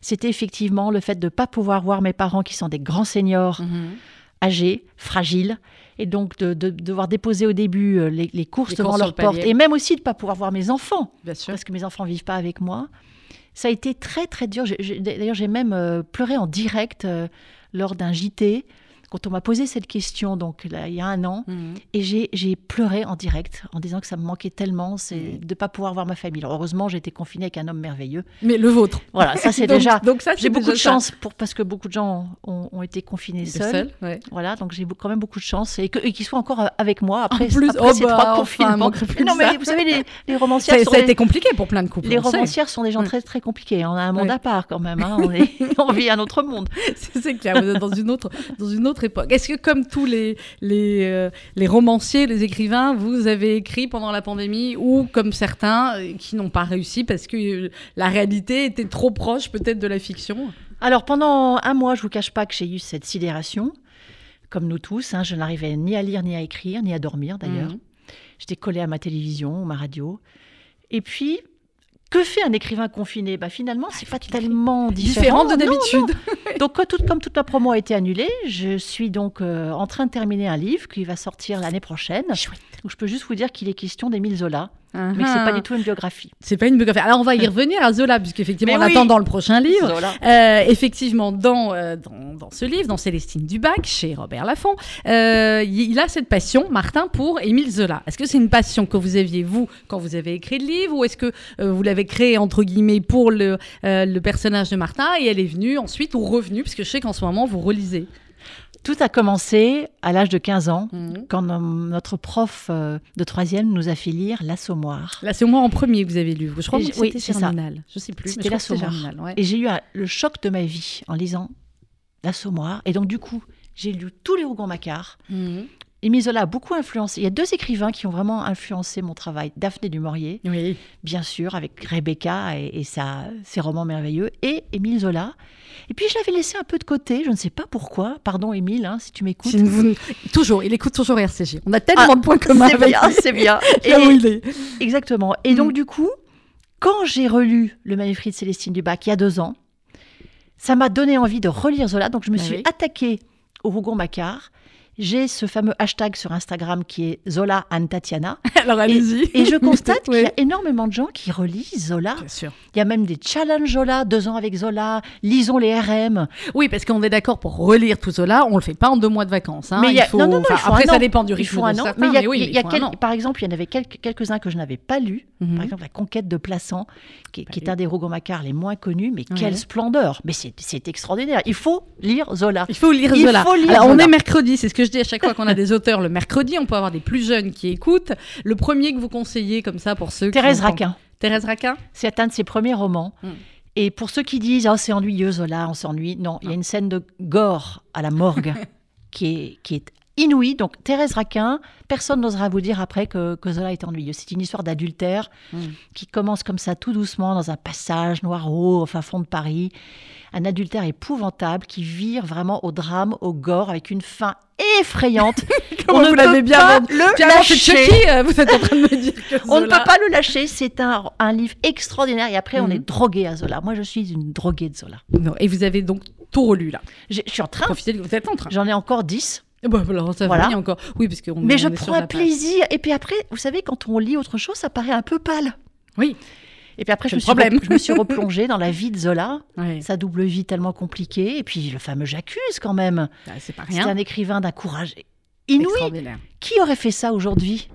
c'était effectivement le fait de ne pas pouvoir voir mes parents qui sont des grands seniors, Mhm. âgés, fragiles, et donc de, de- devoir déposer au début euh, les, les courses Les devant courses leur le porte, et même aussi de ne pas pouvoir voir mes enfants, Bien sûr. parce que mes enfants vivent pas avec moi. Ça a été très très dur. D'ailleurs, j'ai même euh, pleuré en direct euh, lors d'un JT quand on m'a posé cette question, donc là, il y a un an. Mhm. Et j'ai pleuré en direct en disant que ça me manquait tellement, c'est de ne pas pouvoir voir ma famille. Alors heureusement, j'ai été confinée avec un homme merveilleux. Mais le vôtre. Voilà, ça c'est déjà... Donc ça, J'ai beaucoup de ça. chance pour, parce que beaucoup de gens ont, ont été confinés seuls. seul, ouais. Voilà, donc j'ai quand même beaucoup de chance et qu'ils soient encore euh, avec moi après, En plus, après oh ces bah, trois confinements. plus non mais vous savez, les, les romancières, Ça, sont ça a des- été compliqué pour plein de couples. les romancières sont des gens très très compliqués. On a un monde Ouais. à part quand même. hein. On, est, on vit un autre monde. C'est c'est clair, vous êtes dans une autre, dans une autre époque. Est-ce que comme tous les, les, euh, les romanciers, les écrivains, vous avez écrit pendant la pandémie ou comme certains euh, qui n'ont pas réussi parce que euh, la réalité était trop proche peut-être de la fiction? Alors pendant un mois, je vous cache pas que j'ai eu cette sidération, comme nous tous. hein. je n'arrivais ni à lire, ni à écrire, ni à dormir d'ailleurs. Mhm. J'étais collée à ma télévision, ma radio. Et puis, que fait un écrivain confiné? Bah, Finalement, c'est pas tellement différent. Différent de d'habitude. Donc, comme toute, comme toute ma promo a été annulée, je suis donc euh, en train de terminer un livre qui va sortir l'année prochaine. Donc, je peux juste vous dire qu'il est question d'Émile Zola, mais que c'est pas du tout une biographie. C'est pas une biographie. Alors on va y revenir à Zola, puisqu'effectivement Mais on oui. attend dans le prochain livre. Zola. Euh, effectivement, dans, euh, dans, dans ce livre, dans Célestine Dubac, chez Robert Laffont, euh, il a cette passion, Martin, pour Émile Zola. Est-ce que c'est une passion que vous aviez, vous, quand vous avez écrit le livre, ou est-ce que euh, vous l'avez créé, entre guillemets, pour le, le personnage de Martin, et elle est venue ensuite, ou revenue, puisque je sais qu'en ce moment, vous relisez? Tout a commencé à l'âge de 15 ans, Mhm. quand no- notre prof euh, de troisième nous a fait lire L'Assommoir. Moins en premier que vous avez lu. Je crois que oui, c'était c'est ça. Germinal. Je sais plus. C'était l'Assommoir. Ouais. Et j'ai eu un- le choc de ma vie en lisant L'Assommoir. Et donc, du coup, j'ai lu tous les Rougon-Macquart. Mhm. Émile Zola a beaucoup influencé. Il y a deux écrivains qui ont vraiment influencé mon travail. Daphné du Maurier, Oui. bien sûr, avec Rebecca et, et sa, ses romans merveilleux, et Émile Zola. Et puis, je l'avais laissé un peu de côté, je ne sais pas pourquoi. Pardon, Émile, hein, si tu m'écoutes. Vous- Toujours, il écoute toujours RCG. On a tellement Ah, de points communs C'est bien, c'est bien. Là où Et- il est. Exactement. Et Mm. donc, du coup, quand j'ai relu Le manuscrit de Célestine Dubac il y a deux ans, ça m'a donné envie de relire Zola. Donc, je me Bah suis oui. attaquée au Rougon-Macquart. J'ai ce fameux hashtag sur Instagram qui est Zola and Tatiana. Alors allez-y. Et je constate qu'il y a énormément de gens qui relisent Zola. Bien sûr. Il y a même des challenges Zola, deux ans avec Zola, lisons les RM. Oui, parce qu'on est d'accord pour relire tout cela, on le fait pas en deux mois de vacances. hein. Mais il a- faut... non, non, non, enfin, après, ça dépend du Il rythme faut de un an. certains, Mais il y a, mais oui, il y a faut un quel- an. par exemple, il y en avait quelques- quelques-uns que je n'avais pas lus. Mhm. Par exemple, La conquête de Plassans, qui, est un des Rougon-Macquart les moins connus, mais quelle splendeur Mais c'est extraordinaire. Il faut lire Zola. Il faut lire Il Zola. faut lire Alors, on Zola. est mercredi, c'est ce que je dis à chaque fois qu'on a des auteurs le mercredi. On peut avoir des plus jeunes qui écoutent. Le premier que vous conseillez comme ça pour ceux Thérèse qui Raquin, Thérèse Raquin c'est un de ses premiers romans. Mm. Et pour ceux qui disent oh, c'est ennuyeux Zola, on s'ennuie, non, il y a une scène de gore à la morgue qui est, qui est inouïe. Donc Thérèse Raquin, personne n'osera vous dire après que, que Zola est ennuyeux. C'est une histoire d'adultère Mm. qui commence comme ça tout doucement dans un passage noir-haut au fin fond de Paris. Un adultère épouvantable qui vire vraiment au drame, au gore, avec une fin effrayante. On ne peut bien pas vendu. le lâcher. Chucky, euh, vous êtes en train de me dire que On ne peut pas le lâcher. C'est un, un livre extraordinaire. Et après, on Mhm. est drogué à Zola. Moi, je suis une droguée de Zola. Non, Et vous avez donc tout relu là. Je suis en train. Profitez, de- vous êtes en train. J'en ai encore 10. Eh ben, alors, ça Voilà. encore. Oui, parce qu'on Mais on je est sur prends la plaisir. Et puis après, vous savez, quand on lit autre chose, ça paraît un peu pâle. Oui. Et puis après, C'est je me, suis je me suis replongée dans la vie de Zola, sa double vie tellement compliquée. Et puis le fameux J'accuse quand même. Ah, c'est pas C'est rien. un écrivain d'un courage inouï. Qui aurait fait ça aujourd'hui?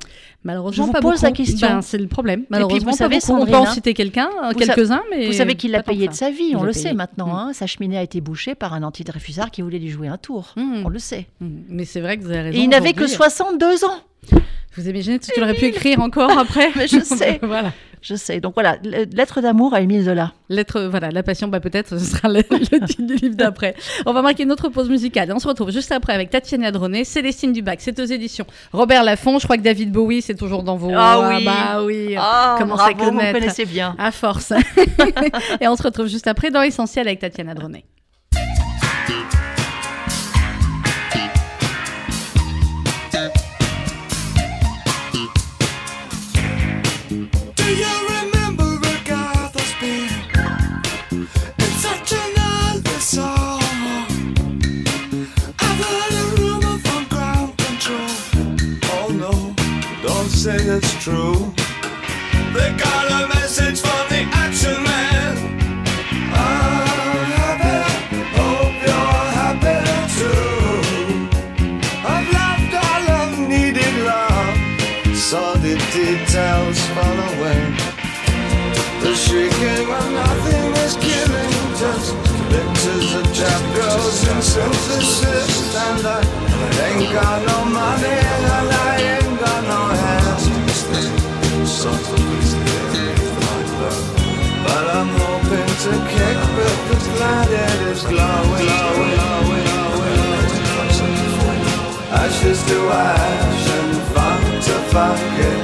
Malheureusement, Je vous pas pose beaucoup. la question. Ben, c'est le problème. Malheureusement, vous pas savez, on peut hein, citer quelqu'un, euh, vous quelques-uns, mais Vous savez qu'il pas a tant payé de sa vie, Il on le payé. sait maintenant. Mm. hein. Sa cheminée a été bouchée par un antidréfusard qui voulait lui jouer un tour. Mm. On le sait. Mm. Mais c'est vrai que vous avez raison. Et il n'avait que aujourd'hui, 62 ans. Vous imaginez ce qu'il aurait pu écrire encore après Mais je sais. voilà. Je sais. Donc voilà, le- lettre d'amour à Émile Zola. Lettre, voilà, la passion, bah peut-être ce sera le, le titre du livre d'après. On va marquer une autre pause musicale et on se retrouve juste après avec Tatiana Droné, Célestine Dubac, c'est aux éditions Robert Laffont. Je crois que David Bowie, c'est toujours dans vos. Ah oui. bah oui. Ah, Comment bravo, ça vous me connaître connaissez bien. À force. et on se retrouve juste après dans Essentiel avec Tatiana Droné. Say it's true. They got To ash and ein to zu.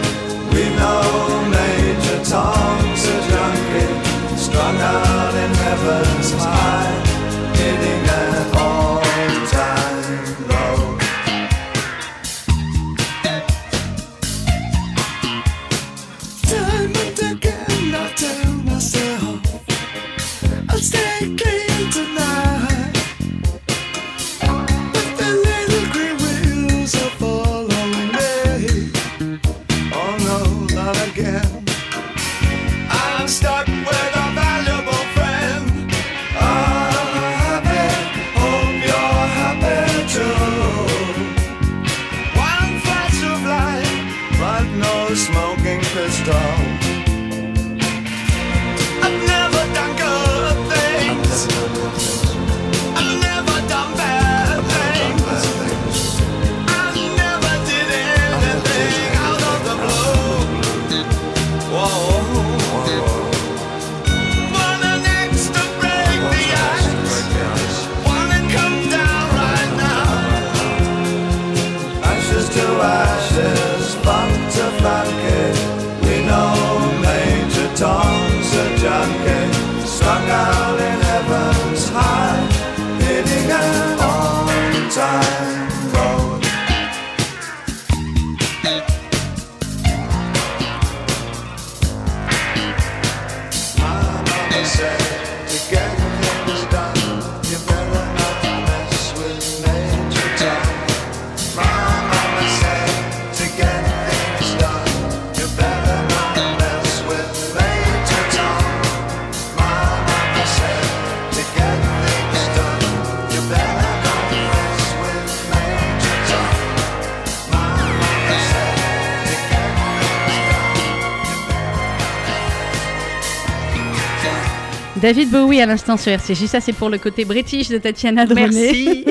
David Bowie à l'instant sur RCJ, ça c'est pour le côté british de Tatiana Droné. Merci.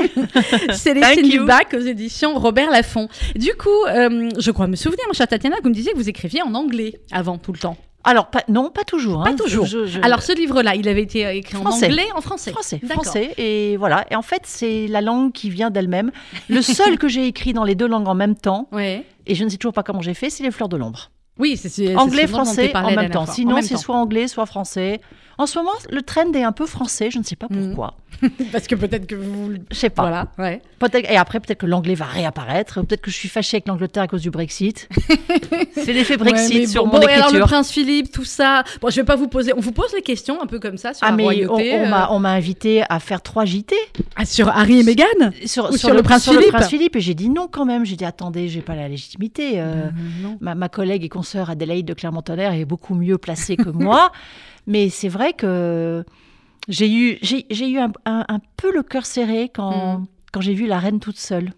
Célestine. Dubac aux éditions Robert Laffont. Du coup, euh, je crois me souvenir, mon cher Tatiana, que vous me disiez que vous écriviez en anglais avant tout le temps. Alors, pas- non, pas toujours. Pas hein. toujours. Je- je- Alors ce livre-là, il avait été euh, écrit Français. en anglais, en français. Français, français, et voilà. Et en fait, c'est la langue qui vient d'elle-même. Le seul que j'ai écrit dans les deux langues en même temps, Ouais. et je ne sais toujours pas comment j'ai fait, c'est les fleurs de l'ombre. Oui, c'est Anglais, français en même temps. Sinon, c'est soit anglais, soit français. En ce moment, le trend est un peu français, je ne sais pas Mhm. pourquoi. Parce que peut-être que vous. Je sais pas. Voilà, ouais. Et après, peut-être que l'anglais va réapparaître. Peut-être que je suis fâchée avec l'Angleterre à cause du Brexit. c'est l'effet Brexit Ouais, sur bon, mon bon, et alors le écriture. prince Philippe, tout ça. Bon, je vais pas vous poser. On vous pose les questions un peu comme ça sur Ah, la mais on, royauté. on euh, m'a- on m'a invité à faire trois JT ah, sur Harry et Meghan. sur, Ou sur le prince sur Philippe. prince Philippe. Et j'ai dit non quand même. J'ai dit attendez, j'ai pas la légitimité. euh, ma, ma collègue et consoeur Adélaïde de Clermont-Tonnerre est beaucoup mieux placée que moi. Mais c'est vrai que j'ai eu, j'ai, j'ai eu un, un- un peu le cœur serré quand, Mm. quand j'ai vu la reine toute seule.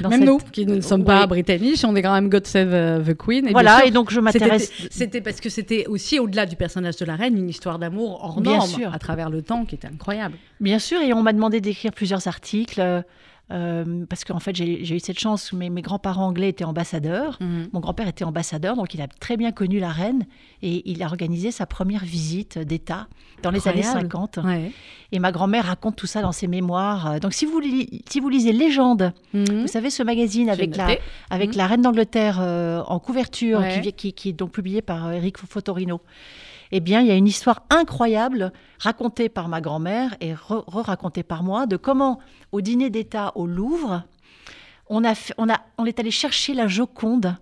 Dans Même cette- nous, qui ne sommes pas britanniques, on est quand même God Save euh, the Queen. Et Voilà, sûr, et donc je m'intéresse. c'était parce que c'était aussi au-delà du personnage de la reine, une histoire d'amour hors Bien norme sûr. à travers le temps qui était incroyable. Bien sûr, et on m'a demandé d'écrire plusieurs articles. Euh, parce qu'en fait, j'ai eu cette chance, mes, mes grands-parents anglais étaient ambassadeurs. Mhm. Mon grand-père était ambassadeur, donc il a très bien connu la reine et il a organisé sa première visite d'État dans les années Incroyable. 50. Ouais. Et ma grand-mère raconte tout ça dans ses mémoires. Euh, Donc si vous, li- si vous lisez Légende, Mhm. vous savez ce magazine avec la, avec Mhm. la reine d'Angleterre euh, en couverture, Ouais. qui, qui, qui est donc publiée par Eric Fotorino. Eh bien, il y a une histoire incroyable racontée par ma grand-mère et re- re-racontée par moi de comment, au dîner d'État au Louvre, on, a on, a, on est allé chercher la Joconde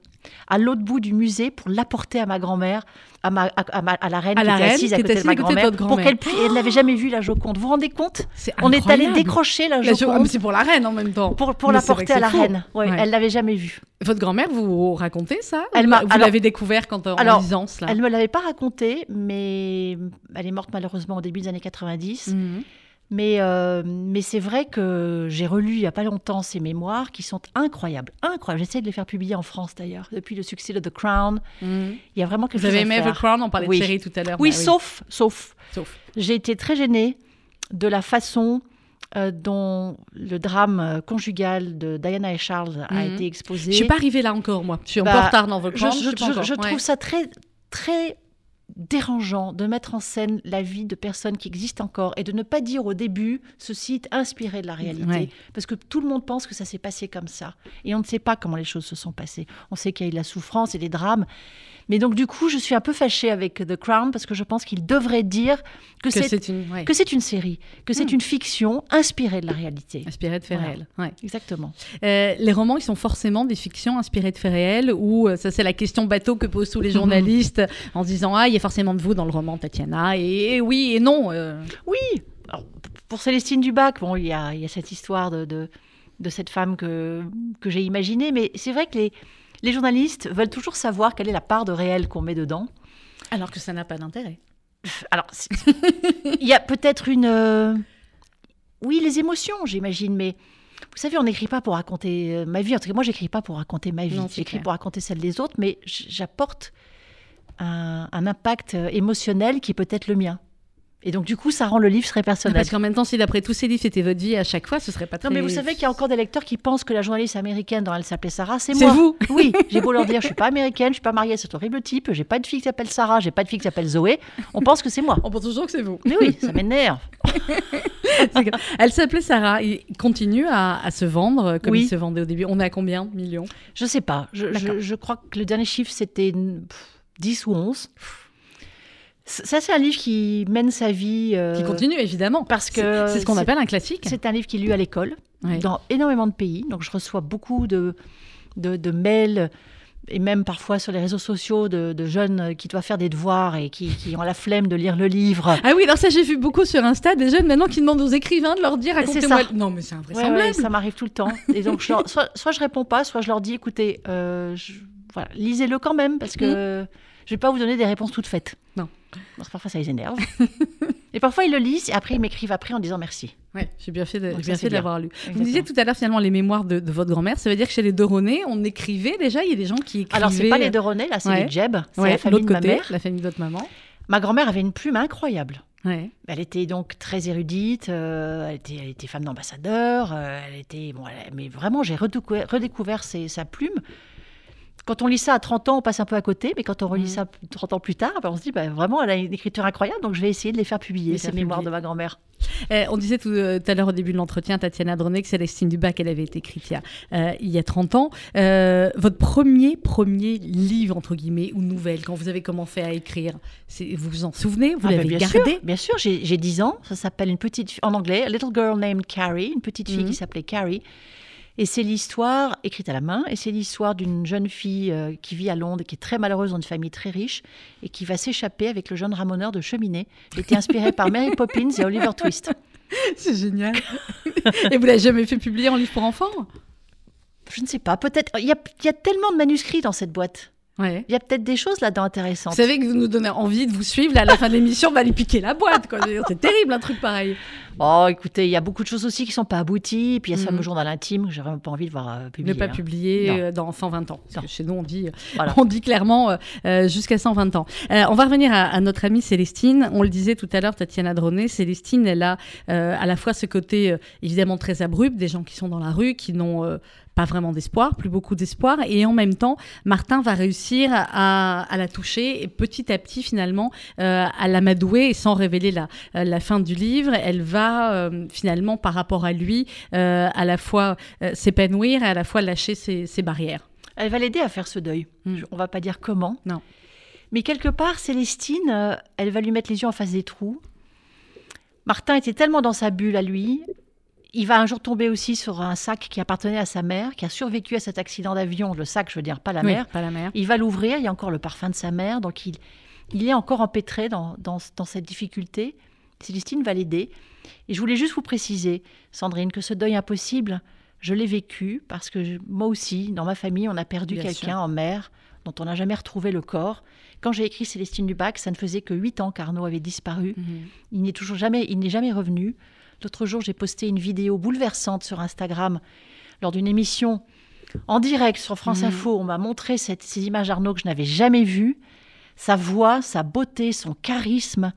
à l'autre bout du musée pour l'apporter à ma grand-mère, à, ma, à, ma- à la reine À qui la était reine assise à côté de ma grand-mère, votre pour qu'elle puisse. Elle n'avait jamais vu la Joconde. Vous vous rendez compte? On est allé décrocher la La Jo- Joconde Ah, c'est pour la reine en même temps. pour, pour l'apporter à la fou. reine. Ouais, Ouais. Elle l'avait jamais vu. Votre grand-mère vous racontez ça Elle Vous- l'avez découvert quand en alors, lisant cela? Elle ne me l'avait pas raconté, mais elle est morte malheureusement au début des années 90. Mhm. Mais, euh, mais c'est vrai que j'ai relu il n'y a pas longtemps ses mémoires qui sont incroyables. Incroyables. J'essaie de les faire publier en France d'ailleurs, depuis le succès de The Crown. Mhm. Il y a vraiment quelque Vous avez chose à aimé faire. The Crown? On parlait Oui. de série tout à l'heure. Oui, bah sauf, sauf, Sauf. j'ai été très gênée de la façon euh, dont le drame euh, conjugal de Diana et Charles a Mhm. été exposé. Je suis pas arrivée là encore, moi. Je suis Bah, en retard dans The Crown. je- Ouais. trouve ça très, très dérangeant de mettre en scène la vie de personnes qui existent encore et de ne pas dire au début ceci est inspiré de la réalité. Ouais. Parce que tout le monde pense que ça s'est passé comme ça. Et on ne sait pas comment les choses se sont passées. On sait qu'il y a eu de la souffrance et des drames. Mais donc, du coup, je suis un peu fâchée avec The Crown parce que je pense qu'il devrait dire que, Que c'est une. ouais. série, que c'est Hmm. une fiction inspirée de la réalité. Inspiré de faits Voilà. réels. Ouais. Exactement. Euh, les romans, ils sont forcément des fictions inspirées de faits réels ou euh, ça, c'est la question bateau que posent tous les journalistes en se disant Ah, il y a forcément de vous dans le roman, Tatiana. Et, et oui et non. euh. Oui. Alors, pour Célestine Dubac, bon, il y a, il y a cette histoire de, de, de cette femme que, que j'ai imaginée, mais c'est vrai que les, les journalistes veulent toujours savoir quelle est la part de réel qu'on met dedans. Alors que ça n'a pas d'intérêt. Alors, il y a peut-être une... euh, Oui, les émotions, j'imagine, mais... Vous savez, on n'écrit pas pour raconter euh, ma vie. En tout cas, moi, j'écris pas pour raconter ma vie. J'écris pour raconter celle des autres, mais j'apporte un, un impact euh, émotionnel qui est peut-être le mien. Et donc, du coup, ça rend le livre très personnel. Parce qu'en même temps, si d'après tous ces livres c'était votre vie à chaque fois, ce serait pas très. Non, mais vous savez qu'il y a encore des lecteurs qui pensent que la journaliste américaine dont elle s'appelait Sarah, c'est C'est moi. vous Oui, j'ai beau leur dire, je suis pas américaine, je suis pas mariée à cet horrible type, j'ai pas de fille qui s'appelle Sarah, j'ai pas de fille qui s'appelle Zoé. On pense que c'est moi. On pense toujours que c'est vous. Mais oui, ça m'énerve. C'est. Elle s'appelait Sarah. Il continue à, à se vendre comme Oui. il se vendait au début. On est à combien millions? Je sais pas. Je, D'accord. je, je crois que le dernier chiffre, c'était pff, 10 ou 11. Ça, c'est un livre qui mène sa vie. euh, Qui continue évidemment. parce que C'est- ce qu'on appelle un classique. C'est un livre qui est lu à l'école, Ouais. dans énormément de pays. Donc, je reçois beaucoup de, de, de mails et même parfois sur les réseaux sociaux de, de jeunes qui doivent faire des devoirs et qui, qui ont la flemme de lire le livre. Ah oui, alors ça j'ai vu beaucoup sur Insta des jeunes maintenant qui demandent aux écrivains de leur dire C'est racontez-moi. ça. Non mais c'est Ouais, invraisemblable. ouais, ça m'arrive tout le temps. Et donc, je leur- soit, soit je réponds pas, soit je leur dis écoutez, euh, voilà, lisez-le quand même parce que je vais pas vous donner des réponses toutes faites. Non. Parce que parfois, ça les énerve. et parfois, ils le lisent et après, ils m'écrivent après en disant merci. Ouais, j'ai bien fait de, bien fait bien. d'avoir lu. Vous me disiez tout à l'heure finalement les mémoires de, de votre grand-mère. Ça veut dire que chez les De René, on écrivait déjà. Il y a des gens qui écrivaient. Alors, c'est pas les de René, là, c'est Ouais. les Jeb. C'est Ouais, la famille de ma côté, mère. la famille de votre maman. Ma grand-mère avait une plume incroyable. Ouais. Elle était donc très érudite, euh, elle, était, elle était femme d'ambassadeur, euh, elle était, bon, elle- mais vraiment j'ai redécouvert, redécouvert ses- sa plume. Quand on lit ça à 30 ans, on passe un peu à côté, mais quand on relit Mhm. ça 30 ans plus tard, ben, on se dit bah, vraiment, elle a une écriture incroyable, donc je vais essayer de les faire publier, Les ces mémoires publier. de ma grand-mère. Euh, on disait tout, euh, tout à l'heure au début de l'entretien, Tatiana Droné, que Célestine Dubac, elle avait été écrite il y a, euh, il y a 30 ans. Euh, votre premier, premier livre, entre guillemets, ou nouvelle, quand vous avez commencé à écrire, vous vous en souvenez Vous Ah, ben, l'avez gardé sûr, bien sûr, j'ai j'ai 10 ans, ça s'appelle une petite fille, en anglais, A Little Girl Named Carrie, une petite fille Mhm. qui s'appelait Carrie. Et c'est l'histoire, écrite à la main, et c'est l'histoire d'une jeune fille euh, qui vit à Londres, qui est très malheureuse dans une famille très riche, et qui va s'échapper avec le jeune ramoneur de cheminée. Été inspirée par Mary Poppins et Oliver Twist. C'est génial. Et vous l'avez jamais fait publier en livre pour enfants? Je ne sais pas, peut-être. Il y a, il y a tellement de manuscrits dans cette boîte. Ouais. Il y a peut-être des choses là-dedans Vous intéressantes. savez que vous nous donnez envie de vous suivre. Là, à la fin de l'émission, on va lui piquer la boîte. C'est terrible un truc pareil. Oh, écoutez, il y a beaucoup de choses aussi qui sont pas abouties. Puis il y a ce Mhm. fameux journal intime que j'ai vraiment pas envie de voir euh, publier. ne pas hein. publier euh, dans 120 ans. Parce que chez nous, on dit, Voilà. on dit clairement euh, euh, jusqu'à 120 ans. Euh, on va revenir à, à notre amie Célestine. On le disait tout à l'heure, Tatiana Droné. Célestine, elle a euh, à la fois ce côté euh, évidemment très abrupt, des gens qui sont dans la rue, qui n'ont euh, pas vraiment d'espoir, plus beaucoup d'espoir. Et en même temps, Martin va réussir à, à la toucher et petit à petit, finalement, euh, à l'amadouer et sans révéler la, euh, la fin du livre, elle va euh, finalement, par rapport à lui, euh, à la fois s'épanouir et à la fois lâcher ses, ses barrières. Elle va l'aider à faire ce deuil. Mm. Je- On va pas dire comment. Non. Mais quelque part, Célestine, elle va lui mettre les yeux en face des trous. Martin était tellement dans sa bulle à lui. Il va un jour tomber aussi sur un sac qui appartenait à sa mère, qui a survécu à cet accident d'avion. Le sac, je veux dire, pas la Oui, mère. pas la mère. Il va l'ouvrir, il y a encore le parfum de sa mère, donc il, il est encore empêtré dans, dans, dans cette difficulté. Célestine va l'aider. Et je voulais juste vous préciser, Sandrine, que ce deuil impossible, je l'ai vécu parce que je- moi aussi, dans ma famille, on a perdu quelqu'un en mer dont on n'a jamais retrouvé le corps. Quand j'ai écrit Célestine Dubac, ça ne faisait que huit ans qu'Arnaud avait disparu. Mhm. Il n'est toujours jamais, il n'est jamais revenu. L'autre jour, j'ai posté une vidéo bouleversante sur Instagram lors d'une émission en direct sur France Mhm. Info. On m'a montré cette- ces images d'Arnaud que je n'avais jamais vues. Sa voix, sa beauté, son charisme.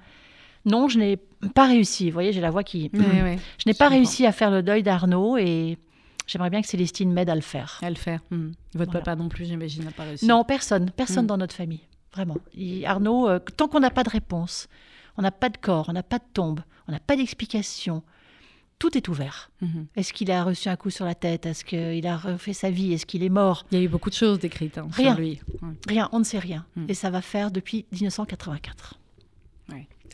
Non, je n'ai pas réussi. Vous voyez, j'ai la voix qui. Je n'ai pas comprends. réussi à faire le deuil d'Arnaud et j'aimerais bien que Célestine m'aide à le faire. À le faire. Mhm. Votre Voilà. papa non plus, j'imagine, n'a pas réussi. Non, personne, personne Mm. dans notre famille, vraiment. Arnaud, euh, tant qu'on n'a pas de réponse, on n'a pas de corps, on n'a pas de tombe, on n'a pas d'explication, tout est ouvert. Mhm. Est-ce qu'il a reçu un coup sur la tête? Est-ce qu'il a refait sa vie? Est-ce qu'il est mort? Il y a eu beaucoup de choses décrites hein, Rien. sur lui. Rien, on ne sait rien. Mm. Et ça va faire depuis 1984.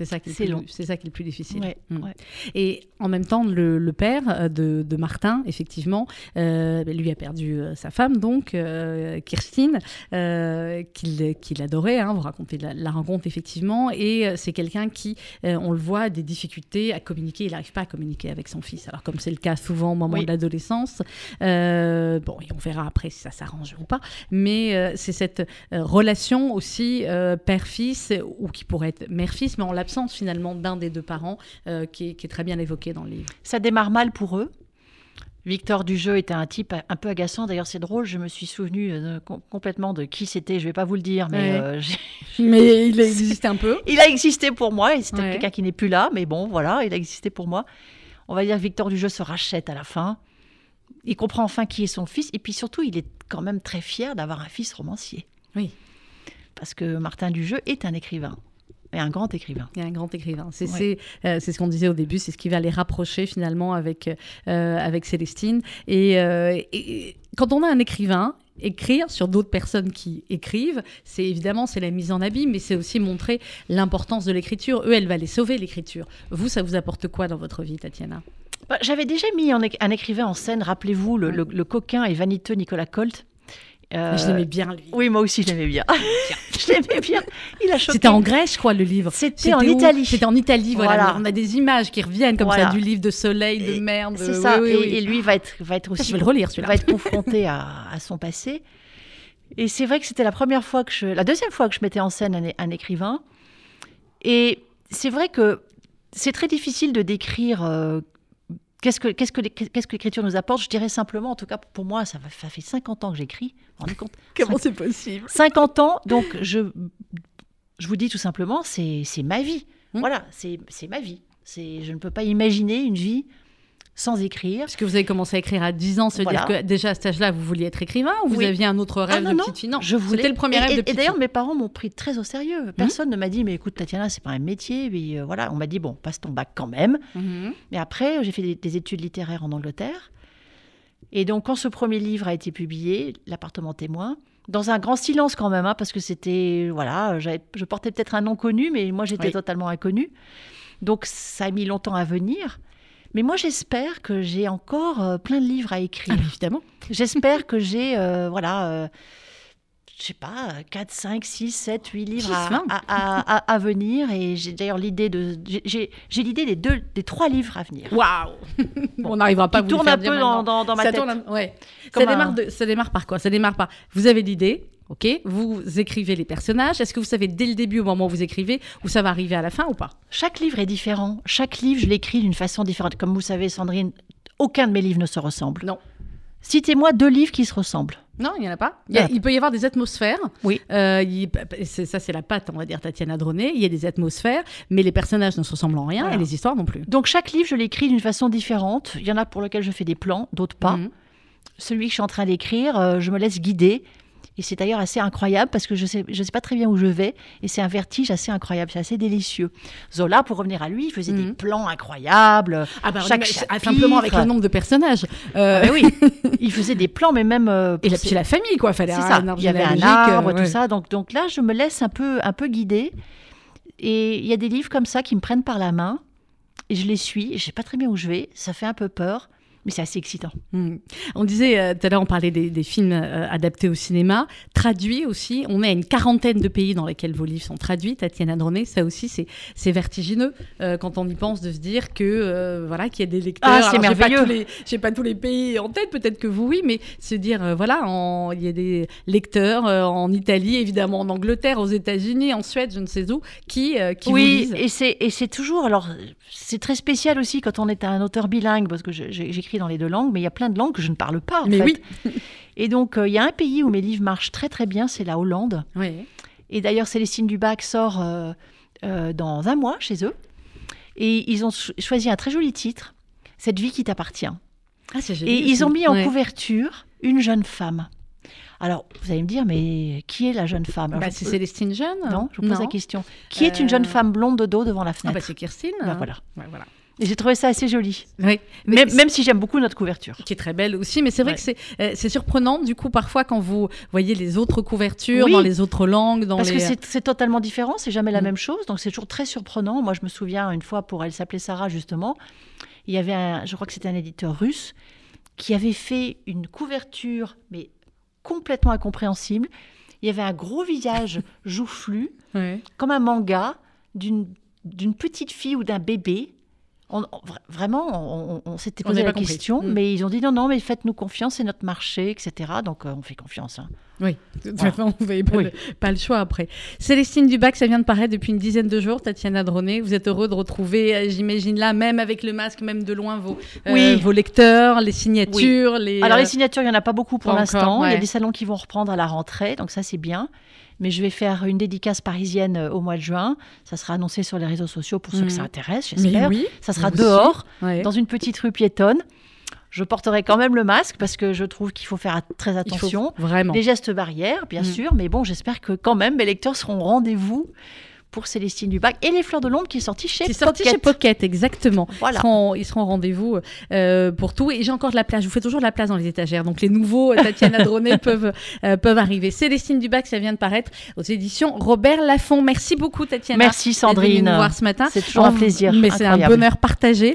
C'est ça qui est, C'est long. ça qui est le plus difficile. Ouais, Mm. ouais. Et en même temps, le, le père euh, de, de Martin, effectivement, euh, ben, lui a perdu euh, sa femme, donc, euh, Kirstine, euh, qu'il adorait. hein, vous racontez la, la rencontre, effectivement. Et c'est quelqu'un qui, on le voit, a des difficultés à communiquer. Il n'arrive pas à communiquer avec son fils. Alors, comme c'est le cas souvent au moment Oui. de l'adolescence, bon, et on verra après si ça s'arrange ou pas. Mais c'est cette relation aussi père-fils, ou qui pourrait être mère-fils, mais en l'absence finalement d'un des deux parents, euh, qui, est, qui est très bien évoqué dans le livre. Ça démarre mal pour eux. Victor Dujeu était un type un peu agaçant. D'ailleurs, c'est drôle, je me suis souvenu euh, com- complètement de qui c'était. Je vais pas vous le dire, mais Ouais. euh, Mais il existe un peu. il a existé pour moi. Et c'était Ouais. quelqu'un qui n'est plus là, mais bon, voilà, il a existé pour moi. On va dire que Victor Dujeu se rachète à la fin. Il comprend enfin qui est son fils. Et puis surtout, il est quand même très fier d'avoir un fils romancier. Oui. Parce que Martin Dujeu est un écrivain. Et un grand écrivain. A un grand écrivain. C'est Ouais. c'est, euh, c'est ce qu'on disait au début, c'est ce qui va les rapprocher finalement avec, euh, avec Célestine. Et, euh, et quand on a un écrivain, écrire sur d'autres personnes qui écrivent, c'est évidemment c'est la mise en abîme, mais c'est aussi montrer l'importance de l'écriture. Eux, elle va les sauver l'écriture. Vous, ça vous apporte quoi dans votre vie, Tatiana? Bah, J'avais déjà mis un, éc- un écrivain en scène, rappelez-vous, le, le- le coquin et vaniteux Nicolas Colt. Euh, Je l'aimais bien lui. Oui, moi aussi, je l'aimais bien. je l'aimais bien. Il a choqué. C'était en Grèce, je crois, le livre. C'était en où Italie. C'était en Italie, voilà. Voilà. On a des images qui reviennent comme Voilà. ça du livre de soleil, de Et- mer. de- C'est ça. oui, oui, et, oui. et lui va être, va être aussi. Je vais le relire celui-là. va être confronté à, à son passé. Et c'est vrai que c'était la première fois que je, la deuxième fois que je mettais en scène un écrivain. Et c'est vrai que c'est très difficile de décrire euh, qu'est-ce que qu'est-ce que l'é- qu'est-ce que l'écriture nous apporte? Je dirais simplement, en tout cas pour moi, ça, fait 50 ans que j'écris. Compte? Comment c'est possible? 50 ans, donc je, je vous dis tout simplement, c'est c'est ma vie. Hmm. Voilà, c'est c'est ma vie. C'est Je ne peux pas imaginer une vie sans écrire. Parce que vous avez commencé à écrire à 10 ans, ça veut Voilà. dire que déjà à cet âge-là, vous vouliez être écrivain ou vous Oui. aviez un autre rêve Ah, non, de petite fille? Non, je voulais. c'était le premier et, rêve et- de et petite d'ailleurs, fille. mes parents m'ont pris très au sérieux. Personne ne m'a dit, mais écoute, Tatiana, c'est pas un métier. Mais euh, voilà, on m'a dit, bon, passe ton bac quand même. Mhm. Mais après, j'ai fait des, des études littéraires en Angleterre. Et donc, quand ce premier livre a été publié, L'appartement témoin, dans un grand silence quand même, hein, parce que c'était, voilà, je portais peut-être un nom connu, mais moi j'étais Oui. totalement inconnue. Donc, ça a mis longtemps à venir. Mais moi, j'espère que j'ai encore euh, plein de livres à écrire. Ah, mais évidemment. J'espère que j'ai, euh, voilà, euh, je sais pas, 4, 5, 6, 7, 8 livres à, à, à- à- à venir. Et j'ai d'ailleurs l'idée de. j'ai- l'idée des, deux, des trois livres à venir. Waouh On n'arrivera pas à vous le tourne faire un peu dans, dans, dans ma ça tête. tourne ouais. Ça, démarre un- de- ça démarre par quoi? Ça démarre par vous avez l'idée, Ok, vous écrivez les personnages. Est-ce que vous savez dès le début, au moment où vous écrivez, où ça va arriver à la fin ou pas? Chaque livre est différent. Chaque livre, je l'écris d'une façon différente. Comme vous savez, Sandrine, aucun de mes livres ne se ressemble. Non. Citez-moi deux livres qui se ressemblent. Non, il n'y en a pas. Il, y a- il peut y avoir des atmosphères. Oui. Euh, il- ça, c'est la patte, on va dire, Tatiana Droné. Il y a des atmosphères, mais les personnages ne se ressemblent en rien Voilà. et les histoires non plus. Donc chaque livre, je l'écris d'une façon différente. Il y en a pour lesquels je fais des plans, d'autres pas. Mhm. Celui que je suis en train d'écrire, euh, je me laisse guider. Et c'est d'ailleurs assez incroyable parce que je ne sais, je sais pas très bien où je vais. Et c'est un vertige assez incroyable, c'est assez délicieux. Zola, pour revenir à lui, il faisait des Mhm. plans incroyables. Ah bah, chaque chapitre. simplement avec le nombre de personnages. Euh, Ah, mais oui, il faisait des plans, mais même. euh, et pour la, ses- puis la famille, quoi. Fallait C'est un ça. Il y avait un arbre, euh, tout ouais. ça. Donc, donc là, je me laisse un peu, un peu guider. Et il y a des livres comme ça qui me prennent par la main. Et je les suis. Et je sais pas très bien où je vais. Ça fait un peu peur. Mais c'est assez excitant. Hmm. On disait euh, tout à l'heure, on parlait des, des films euh, adaptés au cinéma, traduits aussi. On est à une quarantaine de pays dans lesquels vos livres sont traduits. Tatiana Droné, ça aussi, c'est vertigineux euh, quand on y pense de se dire que voilà qu'il y a des lecteurs. Ah, c'est merveilleux. les- J'ai pas tous les pays en tête, peut-être que vous oui, mais se dire voilà, en- il y a des lecteurs en Italie, évidemment en Angleterre, aux États-Unis, en Suède, je ne sais où, qui qui vous oui, lisent. et c'est et c'est toujours. Alors, c'est très spécial aussi quand on est un auteur bilingue, parce que je- dans les deux langues, mais il y a plein de langues que je ne parle pas. en Mais fait. oui. Et donc, euh, il y a un pays où mes livres marchent très très bien, c'est la Hollande. Oui. Et d'ailleurs, Célestine Dubac sort euh, euh, dans un mois chez eux. Et ils ont cho- choisi un très joli titre, Cette vie qui t'appartient. Ah, Et ils ont mis en Ouais. couverture une jeune femme. Alors, vous allez me dire, mais qui est la jeune femme? Bah, c'est Célestine Jeune. Non, je vous pose la question. Qui est une jeune femme blonde de dos devant la Ah fenêtre? bah c'est Kirstine. Bah, voilà. Et j'ai trouvé ça assez joli. Oui. Mais Même, même si j'aime beaucoup notre couverture. qui est très belle aussi, mais c'est vrai Ouais. que c'est euh, c'est surprenant du coup parfois quand vous voyez les autres couvertures Oui. dans les autres langues, dans Parce les. que c'est- c'est totalement différent, c'est jamais la Mm. même chose, donc c'est toujours très surprenant. Moi, je me souviens une fois, pour elle s'appelait Sarah justement, il y avait un, je crois que c'était un éditeur russe, qui avait fait une couverture, mais complètement incompréhensible. Il y avait un gros visage joufflu, comme un manga, d'une d'une petite fille ou d'un bébé. On- on- vra- vraiment, on, s'était posé la compris. question, Mm. mais ils ont dit non, non, mais faites-nous confiance, c'est notre marché, etc. Donc euh, on fait confiance. hein. Oui, de toute Voilà. façon, vous n'avez pas, Oui. le, pas le choix après. Célestine Dubac, ça vient de paraître depuis une dizaine de jours. Tatiana Droné, vous êtes heureux de retrouver, euh, j'imagine là, même avec le masque, même de loin, vos, euh, Oui. vos lecteurs, les signatures. Les, Alors les signatures, il n'y en a pas beaucoup pour l'instant. Il y a des salons qui vont reprendre à la rentrée, donc ça c'est bien. Mais je vais faire une dédicace parisienne euh, au mois de juin. Ça sera annoncé sur les réseaux sociaux pour ceux Mhm. que ça intéresse, j'espère. oui, Ça sera dehors. Ouais. dans une petite rue piétonne. Je porterai quand même le masque parce que je trouve qu'il faut faire très attention. Vraiment. Les gestes barrières, bien Mhm. sûr, mais bon, j'espère que quand même mes lecteurs seront au rendez-vous pour Célestine Dubac et Les Fleurs de l'Ombre qui est sorti chez C'est sorti Pocket. chez Pocket, exactement. Voilà. Ils seront, ils seront au rendez-vous euh, pour tout. Et j'ai encore de la place. Je vous fais toujours de la place dans les étagères. Donc les nouveaux euh, Tatiana Droné peuvent, euh, peuvent arriver. Célestine Dubac, ça vient de paraître aux éditions Robert Laffont. Merci beaucoup, Tatiana. Merci Sandrine. nous voir ce matin. C'est toujours un On- plaisir. Mais c'est un bonheur partagé.